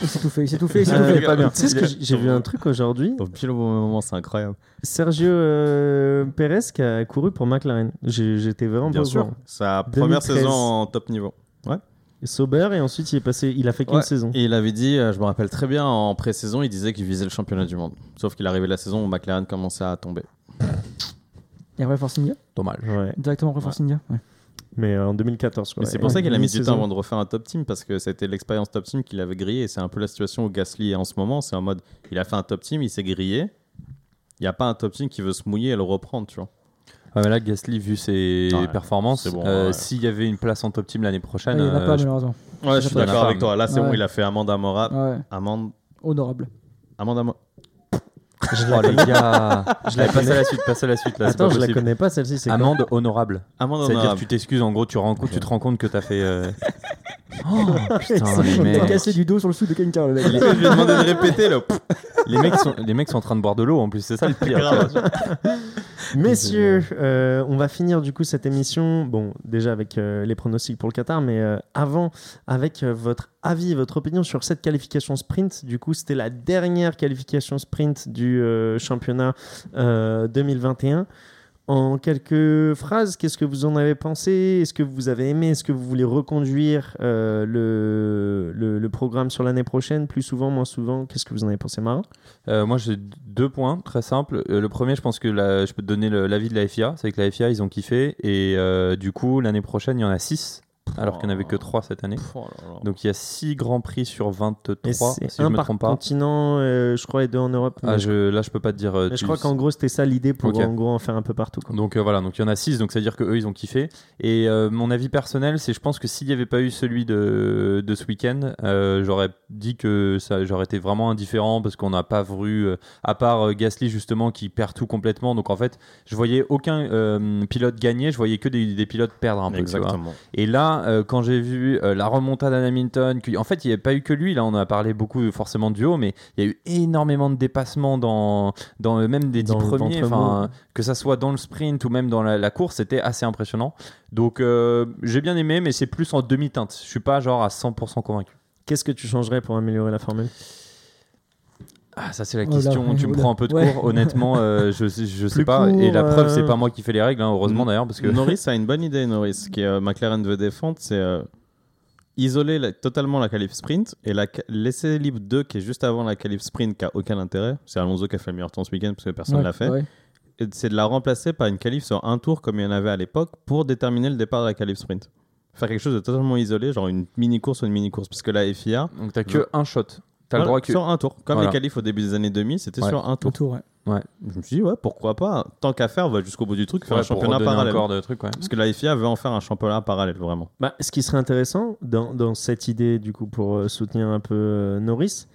Il s'est tout fait, il s'est tout fait, il s'est Euh, tout fait. pas bien. Tu sais ce que j'ai- vu un truc aujourd'hui Au pile au bon moment, c'est incroyable. Sergio euh, Perez qui a couru pour McLaren. J'ai- J'étais vraiment Bien sûr. Sa première 2013. saison en top niveau. Sauber et ensuite il est passé, il a fait qu'une Ouais. saison. Et il avait dit, euh, je me rappelle très bien, en pré-saison, il disait qu'il visait le championnat du monde. Sauf qu'il arrivait la saison où McLaren commençait à tomber. Et après Force India Dommage. Ouais. Directement après Force India ouais. Mais euh, en 2014 quoi. Mais c'est Et pour ça qu'il a mis du temps avant de refaire un top team parce que c'était l'expérience top team qu'il avait grillé. Et c'est un peu la situation où Gasly est en ce moment. C'est en mode, il a fait un top team, il s'est grillé. Il n'y a pas un top team qui veut se mouiller et le reprendre, tu vois. Ouais, mais là, Gasly, vu ses Ouais, performances, bon, euh, ouais. s'il y avait une place en top team l'année prochaine, Il n'y en a euh, pas, je- malheureusement. Ouais, je suis suis d'accord avec toi. Là, c'est Ouais. bon, il a fait amende amorable. Ouais, Amende, honorable. amende amorable. Oh les gars, je la l'avais passé connais. à la suite, passe à la suite là. Attends, pas je la connais pas celle-ci. Amende honorable. C'est-à-dire honorable. tu t'excuses, en gros, tu, rends compte- tu te rends compte que t'as fait. euh, Oh putain, les mecs. cassé du dos sur le sous de Kenka, le mec. Je lui ai demandé de répéter, là. les, mecs sont, les mecs sont en train de boire de l'eau en plus, c'est ça le pire. Messieurs, euh, on va finir du coup cette émission. Bon, déjà avec euh, les pronostics pour le Qatar, mais euh, avant, avec euh, votre avis, votre opinion sur cette qualification sprint. Du coup, c'était la dernière qualification sprint du euh, championnat euh, 2021. En quelques phrases, qu'est-ce que vous en avez pensé? Est-ce que vous avez aimé? Est-ce que vous voulez reconduire euh, le, le, programme sur l'année prochaine? Plus souvent, moins souvent Qu'est-ce que vous en avez pensé, Marin? Euh, moi, j'ai deux points très simples. Euh, le premier, je pense que je peux te donner l'avis de la FIA. C'est que la FIA, ils ont kiffé. Et du coup, l'année prochaine, il y en a 6 alors qu'il n'y en avait que 3 cette année. Oh là là. Donc il y a 6 grands prix sur 23, Et si je un me trompe pas. continent, euh, je crois, et deux en Europe. Ah, je, là, je peux pas te dire. euh, mais je crois qu'en gros, c'était ça l'idée pour en gros en faire un peu partout. quoi. Donc euh, voilà, donc il y en a 6, donc c'est à dire que eux ils ont kiffé. Et euh, mon avis personnel, c'est je pense que s'il n'y avait pas eu celui de, de ce week-end, euh, j'aurais dit que ça j'aurais été vraiment indifférent parce qu'on n'a pas vu, à part euh, Gasly justement qui perd tout complètement. Donc en fait, je voyais aucun euh, pilote gagner, je voyais que des, des pilotes perdre un peu. tu vois. Exactement. Et là, euh, quand j'ai vu euh, la remontada d'Hamilton, que- en fait, il n'y avait pas eu que lui. Là, on a parlé beaucoup forcément du haut, mais il y a eu énormément de dépassements dans, dans euh, même des dix premiers. Enfin, que ça soit dans le sprint ou même dans la, la course, c'était assez impressionnant. Donc, euh, j'ai bien aimé, mais c'est plus en demi-teinte. Je suis pas genre à 100% convaincu. Qu'est-ce que tu changerais pour améliorer la formule? Ah, ça c'est la Oh là, question. tu me oula. prends un peu de Ouais. cours. Honnêtement, euh, je, sais- je sais Plus pas. Et la preuve, euh, c'est pas moi qui fais les règles. hein, heureusement d'ailleurs, parce que Norris a une bonne idée, Norris, qui euh, McLaren veut défendre, c'est euh, isoler la- totalement la qualif sprint et la, laisser libre 2 qui est juste avant la qualif sprint qui a aucun intérêt. C'est Alonso qui a fait le meilleur temps ce week-end parce que personne Ouais, l'a fait. ouais. C'est de la remplacer par une qualif sur un tour comme il y en avait à l'époque pour déterminer le départ de la qualif sprint. Faire quelque chose de totalement isolé, genre une mini-course ou une mini-course, parce que la FIA, donc t'as que un shot. T'as le droit que. sur un tour. Comme Voilà. les qualifs au début des années 2000, c'était Ouais. sur un tour. tour, ouais. Je me suis dit, ouais, pourquoi pas Tant qu'à faire, on va jusqu'au bout du truc, faire Ouais, un championnat parallèle. encore de trucs, ouais. Parce que la FIA veut en faire un championnat parallèle, vraiment. Bah, ce qui serait intéressant dans, dans cette idée, du coup, pour euh, soutenir un peu euh, Norris,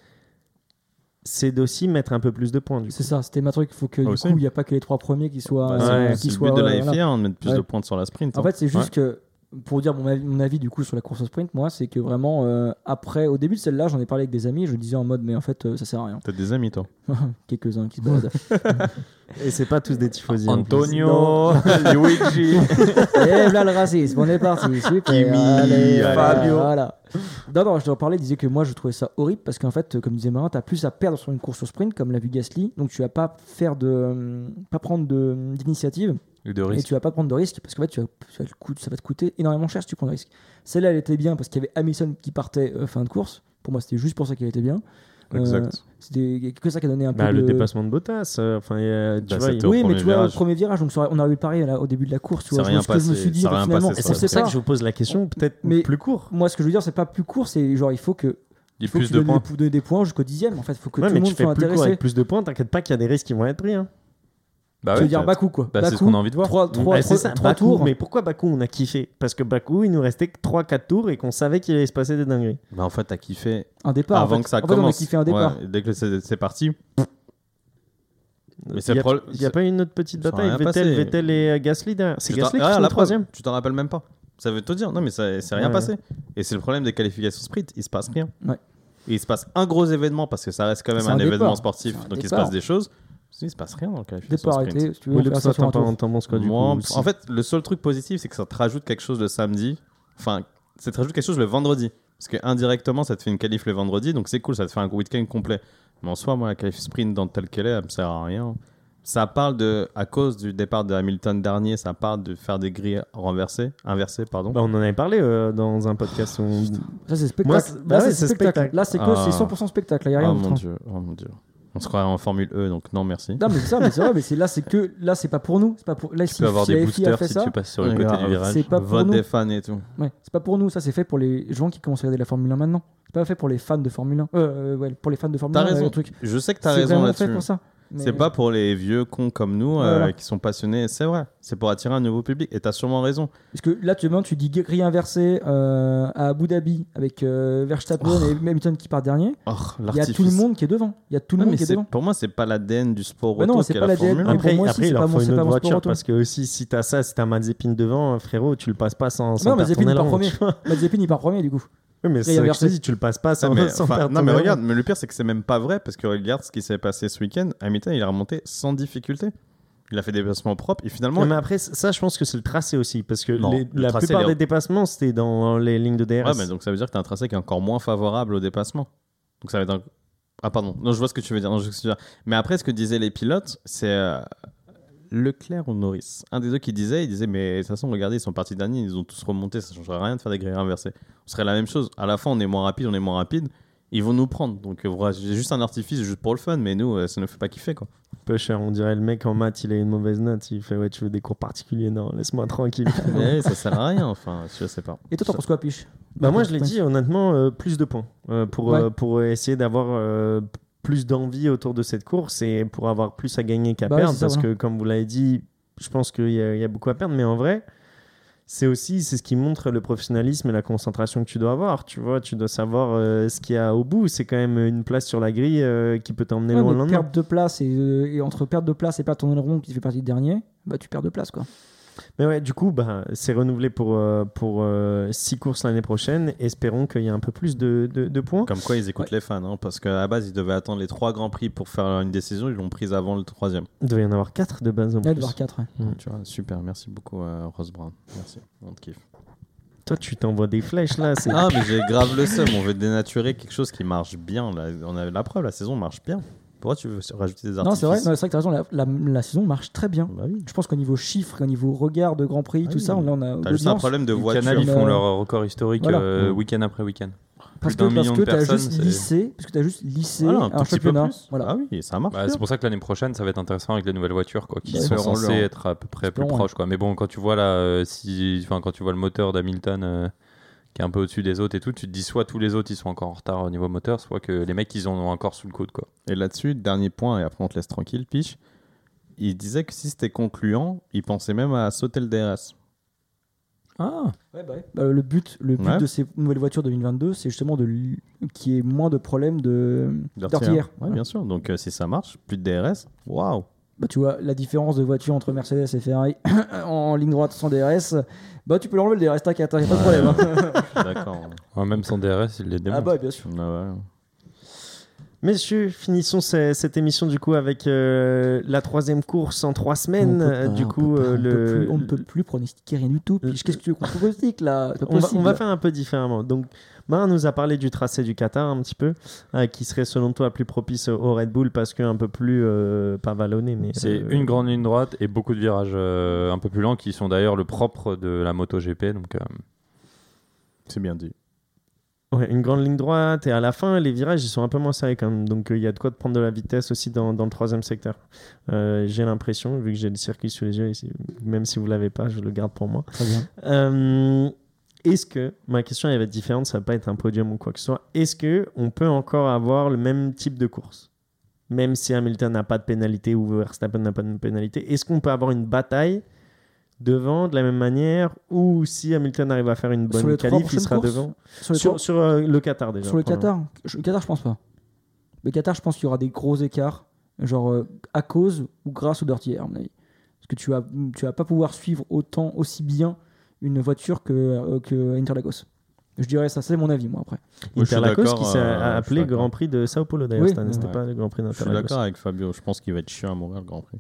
c'est d'aussi mettre un peu plus de points. C'est ça, c'était ma truc. Il faut que Ah, du coup, il n'y a pas que les trois premiers qui soient. Bah, ouais, euh, qui le soient but de la. FIA, hein, de mettre plus Ouais. de points sur la sprint. En hein. fait, c'est juste que, pour dire mon avis, mon avis, du coup sur la course au sprint, moi, c'est que vraiment, euh, après, au début de celle-là, j'en ai parlé avec des amis, je disais en mode, mais en fait, euh, ça sert à rien. T'as des amis, toi. Quelques-uns qui se baladent. Et c'est pas tous des tifosi. Antonio, Luigi. Et là, le racisme, on est parti. Super. Kimi, allez. Fabio. Voilà. Non, non, je leur parlais, disais que moi, je trouvais ça horrible parce qu'en fait, comme disait Marin, tu as plus à perdre sur une course au sprint, comme l'a vu Gasly. Donc, tu vas pas faire de, euh, pas prendre de- d'initiative de et tu vas pas prendre de risque parce qu'en fait, tu vas- tu vas le coût- ça va te coûter énormément cher si tu prends de risque. Celle-là, elle était bien parce qu'il y avait Hamilton qui partait euh, fin de course. Pour moi, c'était juste pour ça qu'elle était bien. Euh, Exact. C'était que ça qui a donné un Bah, peu le de... dépassement de Bottas, euh, enfin, il y a- tu Bah, vois, il- Oui, mais tu vois, virage. au premier virage, donc on aurait eu le pareil là, au début de la course. Ça vois, a rien que je me suis dit, a bah, finalement, Et c'est pour ça que je vous pose la question, peut-être Mais- plus court. Moi, ce que je veux dire, c'est pas plus court, c'est genre il faut que Il a faut plus que de tu points. donnes, donnes des points jusqu'au dixième. En fait, il faut que Ouais, tout mais le tu monde fais soit plus court intéressé. avec plus de points, t'inquiète pas qu'il y a des risques qui vont être pris. Hein. Bah ouais, veux dire. Bakou quoi. Bah, c'est ce qu'on a envie de voir. Trois, trois, Ouais, trois- c'est ça, trois Bakou, tours. Mais pourquoi Bakou on a kiffé? Parce que Bakou, il nous restait que 3-4 tours et qu'on savait qu'il allait se passer des dingueries. Bah, en fait, t'as kiffé Un départ. en avant fait. que ça En fait, commence. on a kiffé un départ. Ouais, dès que c'est c'est parti. Mais c'est Il le n'y a, problème- il y a pas une autre petite bataille? Vettel. Vettel et euh, Gasly derrière. C'est Tu Gasly qui Ah, la troisième Tu t'en rappelles même pas. Ça veut te dire. Non, mais ça c'est rien Ouais. passé. Et c'est le problème des qualifications sprint. Il se passe rien. Ouais. Et il se passe un gros événement parce que ça reste quand même un, un événement sportif. Donc il se passe des choses. Il se passe rien dans le qualification Départ sprint. arrêté. Si tu veux, Oui, ça t'en penses quoi du Moi, coup si- en fait, le seul truc positif, c'est que ça te rajoute quelque chose le samedi. Enfin, ça te rajoute quelque chose le vendredi. Parce que indirectement, ça te fait une qualif le vendredi, donc c'est cool, ça te fait un week-end complet. Mais en soi, moi, la qualif sprint dans telle qu'elle est, elle me sert à rien. Ça parle de, à cause du départ de Hamilton dernier, ça parle de faire des grilles renversées, inversées, pardon. Bah, on en avait parlé euh, dans un podcast. où on- Ça, c'est spectacle. Moi, bah Là, ouais, c'est c'est spectacle. spectacle. Là, c'est que Ah. c'est 100% spectacle. Il n'y a oh mon d'autre. dieu, oh mon dieu. On se croirait en Formule E, donc non, merci. Non, mais c'est ça, mais c'est vrai, mais c'est là, c'est que là, c'est pas pour nous. C'est pas pour. Là, Tu si peux avoir si des boosters fait si ça, tu passes sur le côté grave. du virage. c'est pas pour Vote nous. des fans et tout. Ouais, c'est pas pour nous. Ça, c'est fait pour les gens qui commencent à regarder la Formule 1 maintenant. C'est pas fait pour les fans de Formule 1. Euh, euh, ouais, pour les fans de Formule T'as 1. raison. le truc. Je sais que t'as C'est raison vraiment fait là-dessus. pour ça. Mais- C'est pas pour les vieux cons comme nous euh, Voilà. qui sont passionnés, c'est vrai. C'est pour attirer un nouveau public. Et t'as sûrement raison. Parce que là, tu, tu dis grille inversée euh, à Abu Dhabi avec euh, Verstappen Oh. et Hamilton qui part dernier. Oh, Il y a tout le monde qui est devant. Il y a tout le Non, monde mais qui est c'est- devant. pour moi, c'est pas l'ADN du sport auto non, qui c'est est pas la l'ADN. Formule 1. pour Après, après c'est il pas leur faut une autre voiture parce que aussi si t'as ça, si t'as Mazepin devant, frérot, tu le passes pas sans, sans Non, Mazepin part premier. Mazepin il part premier du coup. Oui, mais c'est inversée. dis, tu le passes pas sans, mais, sans perdre non, mais regarde, mais le pire, c'est que c'est même pas vrai parce que regarde ce qui s'est passé ce week-end. Hamilton, il a remonté sans difficulté. Il a fait des dépassements propres et finalement, Non, mais après, ça, je pense que c'est le tracé aussi. Parce que Non, les- la tracé, plupart des dépassements, c'était dans les lignes de DRS. Ouais, mais donc ça veut dire que tu as un tracé qui est encore moins favorable au dépassement. Donc ça va être un... Ah pardon, non, je vois ce que tu veux dire. non, je ce veux dire. Mais après, ce que disaient les pilotes, c'est euh, Leclerc ou Norris. Un des deux qui disait, il disait, mais de toute façon, regardez, ils sont partis derniers, ils ont tous remonté, ça changerait rien de faire des grilles inversées. Ce serait la même chose. À la fin, on est moins rapide, on est moins rapide. ils vont nous prendre. Donc, euh, voilà, c'est juste un artifice juste pour le fun, mais nous, euh, ça ne fait pas kiffer, quoi. Peu cher, on dirait le mec en maths, il a une mauvaise note, il fait ouais, tu veux des cours particuliers, non, laisse-moi tranquille. Mais ça sert à rien, enfin, je sais pas. Et toi, t'en penses quoi, Piche? Bah moi je l'ai dit honnêtement, euh, plus de points euh, pour, Ouais. euh, pour essayer d'avoir euh, plus d'envie autour de cette course et pour avoir plus à gagner qu'à Bah ouais, perdre ça, parce voilà. que comme vous l'avez dit, je pense qu'il y, a- il y a beaucoup à perdre, mais en vrai c'est aussi c'est ce qui montre le professionnalisme et la concentration que tu dois avoir. Tu vois, tu dois savoir euh, ce qu'il y a au bout. C'est quand même une place sur la grille euh, qui peut t'emmener Ouais, loin le lendemain. perte de place et, euh, et entre perte de place et perdre ton aileron qui fait partie du dernier, bah tu perds de place quoi. Mais ouais, du coup, bah, c'est renouvelé pour, euh, pour 6 courses l'année prochaine. Espérons qu'il y ait un peu plus de, de- de points. Comme quoi, ils écoutent les fans, hein, parce qu'à la base, ils devaient attendre les trois grands prix pour faire une décision. Ils l'ont prise avant le troisième. Il doit y en avoir 4 de base en Là, plus. de voir 4. Tu vois, super. Merci beaucoup, euh, Rose Brown. Merci. On te kiffe. Toi, tu t'envoies des flèches là. c'est- Ah, mais j'ai grave le seum. On veut dénaturer quelque chose qui marche bien. Là. On a la preuve, la saison marche bien. Pourquoi tu veux rajouter des Non, artifices c'est vrai, non, c'est vrai que t'as raison, la, la, la saison marche très bien. Bah oui. Je pense qu'au niveau chiffres, au niveau regard de Grand Prix, Ah tout oui. ça, là on a. T'as juste un problème de voiture. Canal, ils font euh, leur record historique voilà. euh, week-end après week-end. Parce Plus que, d'un parce million que de t'as personnes, juste c'est- lissé, parce que t'as juste lissé Voilà, un un, tout petit peu championnat. plus. Voilà. Ah oui, ça marche. Bah, c'est pour ça que l'année prochaine, ça va être intéressant avec les nouvelles voitures, quoi, qui Ouais. sont censées être à peu près plus proches, quoi. Mais bon, quand tu vois là, euh, si, enfin, quand tu vois le moteur d'Hamilton euh, qui est un peu au-dessus des autres et tout, tu te dis soit tous les autres ils sont encore en retard au niveau moteur, soit que les mecs ils en ont encore sous le coude, quoi. Et là-dessus, dernier point, et après on te laisse tranquille, Piche. Il disait que si c'était concluant, il pensait même à sauter le DRS. Ah. Ouais, bah ouais. Bah, le but, le but Ouais. de ces nouvelles voitures 2022, c'est justement de y ait moins de problèmes de d'artillère. Ouais, bien sûr. Donc euh, si ça marche, plus de DRS, waouh. Bah, tu vois, la différence de voiture entre Mercedes et Ferrari en ligne droite sans DRS, bah tu peux l'enlever le DRS, t'inquiète, y a pas de problème. hein. D'accord. Ouais, même sans DRS, il les démonte. ah bah bien sûr. Ah ouais. Messieurs, finissons ce- cette émission du coup avec euh, la troisième course en trois semaines. Euh, pas, du coup, euh, on peut le, plus- on ne peut plus pronostiquer rien du tout. Qu'est-ce que tu veux qu'on pronostique là? on va, possible. on va faire un peu différemment. Donc, Marin nous a parlé du tracé du Qatar un petit peu, euh, qui serait selon toi plus propice au Red Bull parce qu'un peu plus, euh, pas vallonné, mais. C'est euh, une grande ligne droite et beaucoup de virages euh, un peu plus lents qui sont d'ailleurs le propre de la MotoGP. Donc, euh, C'est bien dit. Ouais, une grande ligne droite et à la fin les virages ils sont un peu moins serrés quand même. Donc euh, il y a de quoi de prendre de la vitesse aussi dans, dans le troisième secteur. Euh, j'ai l'impression vu que j'ai le circuit sous les yeux ici, même si vous l'avez pas je le garde pour moi. Très bien. Euh, est-ce que ma question elle va être différente ça va pas être un podium ou quoi que ce soit. Est-ce que on peut encore avoir le même type de course? Même si Hamilton n'a pas de pénalité ou Verstappen n'a pas de pénalité est-ce qu'on peut avoir une bataille devant de la même manière ou si Hamilton arrive à faire une bonne qualif il sera courses devant Sur, sur, euh, le Qatar déjà. sur le. Qatar, je- le Qatar, je pense pas. Le Qatar, je pense qu'il y aura des gros écarts, genre euh, à cause ou grâce au dirty air, à mon avis. Parce que tu vas, tu vas pas pouvoir suivre autant, aussi bien une voiture que, euh, que Interlagos. Je dirais ça, c'est mon avis, moi, après. Moi, Interlagos qui s'est euh, appelé. Grand Prix de Sao Paulo d'ailleurs Oui, c'était ouais. pas le Grand Prix Je suis d'Interlagos. d'accord avec Fabio. Je pense qu'il va être chiant à mourir le Grand Prix.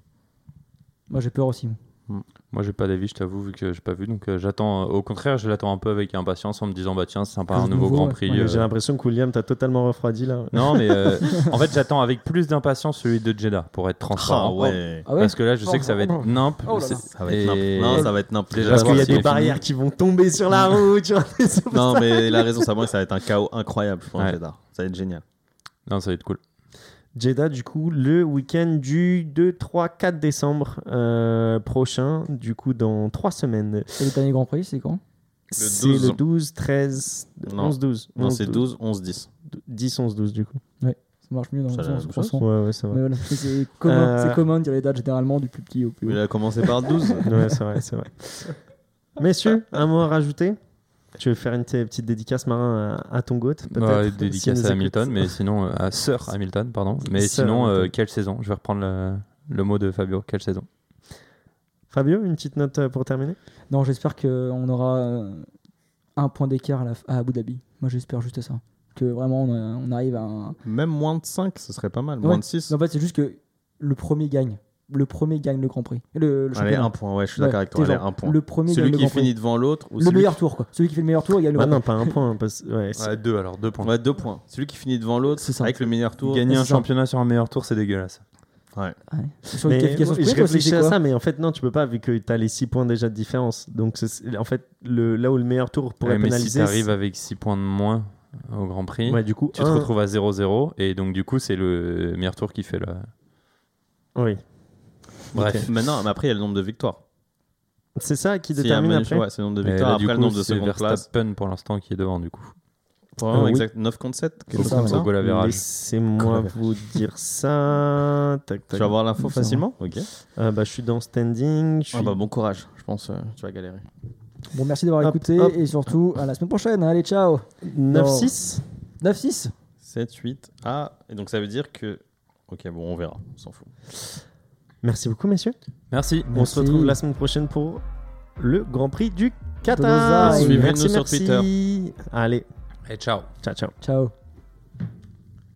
Moi, j'ai peur aussi. Moi. moi, j'ai pas d'avis, je t'avoue, vu que j'ai pas vu. Donc, euh, j'attends. Au contraire, je l'attends un peu avec impatience en me disant, bah tiens, c'est sympa, un nouveau nouveau, Grand. Prix. Ouais, euh, J'ai l'impression que William t'a totalement refroidi là. Non, mais euh, en fait, j'attends avec plus d'impatience celui de Jeddah pour être transparent. Ah ouais. Ah ouais? Parce que là, je sais que ça va être Oh. nimp. Oh là là. C'est- Ça va être et-. Non, ça va être nimp. Déjà, Parce qu'il y a des barrières fini. qui vont tomber sur la route. genre, Non, mais il a raison, ça, ça va être un chaos incroyable, je pense, Ouais. Jeddah. Ça va être génial. Non, ça va être cool. Jeddah, du coup, le week-end du 2, 3, 4 décembre euh, prochain, du coup, dans 3 semaines. Et le dernier Grand Prix, c'est quand? C'est 12. le 12, 13, Non. 11, 12. Non, 11, c'est 12, 11, 10. 10, 11, 12 du coup. Ça marche mieux dans Ça le sens. Ouais, ouais, c'est Mais vrai. voilà, c'est- commun, Euh, commun de dire les dates généralement du plus petit au plus Il haut. a commencé par 12. Ouais, c'est vrai, c'est vrai. Messieurs, un mot à rajouter? Tu veux faire une petite dédicace, Marin, à, ton goat Bah, dédicace à. Hamilton, mais sinon, euh, à Sir Hamilton, pardon. Mais Sir sinon, euh, Hamilton. quelle saison? Je vais reprendre le, le mot de Fabio. Quelle saison? Fabio, une petite note euh, pour terminer? Non, j'espère qu'on aura un point d'écart à, à Abu Dhabi. Moi, j'espère juste ça. Que vraiment, on, arrive à un. Même moins de 5, ce serait pas mal. Ouais. Moins de 6. En fait, c'est juste que le premier gagne. Le premier gagne le Grand Prix. Le, le Allez, un point, ouais, je suis Ouais, d'accord avec toi. Allez, un point. Le premier Celui gagne le qui Prix. finit devant l'autre ou Le celui meilleur qui- tour, quoi. Celui qui fait le meilleur tour, il gagne le Bah Grand non, pas un point. hein, parce... ouais, deux alors, deux points. Ouais, deux points. Celui qui finit devant l'autre, C'est ça. avec le meilleur tour. Gagner un ça. championnat sur un meilleur tour, c'est dégueulasse. Ouais. Ouais. Sur une Mais moi, je réfléchis à ça, mais en fait, non, tu peux pas, vu que tu as les 6 points déjà de différence. Donc, c'est- en fait, le, là où le meilleur tour pourrait Ouais, mais si pénaliser. t'arrives avec 6 points de moins, au Grand Prix. Ouais, du coup, Tu te retrouves à 0-0 et donc du coup c'est le meilleur tour qui fait le. Oui. Bref. Maintenant, mais après, il y a le nombre de victoires. C'est ça qui S'il y a un détermine après. ouais, c'est le nombre de Et victoires. là, Après, le coup, nombre de c'est secondes place. Verstappen pour l'instant qui est devant du coup. Vraiment, Ah oui. exact. 9 contre 7, quelque C'est chose ça, comme ouais. ça. Au goal average. Laissez-moi Goal vous dire ça. Tac, Tu tac. vas avoir l'info facilement Ok. Euh, bah, je suis dans standing. Je suis... Ah bah, bon courage. Je pense que tu vas galérer. Bon, merci d'avoir Hop, écouté hop. et surtout à la semaine prochaine. Allez, ciao 9-6 9-6 7, 8. Ah, et donc ça veut dire que. Ok, bon, on verra. On s'en fout. Merci beaucoup, messieurs. Merci. On se retrouve la semaine prochaine pour le Grand Prix du Qatar. Suivez-nous Merci, sur merci. Allez, Et ciao. ciao, ciao. Ciao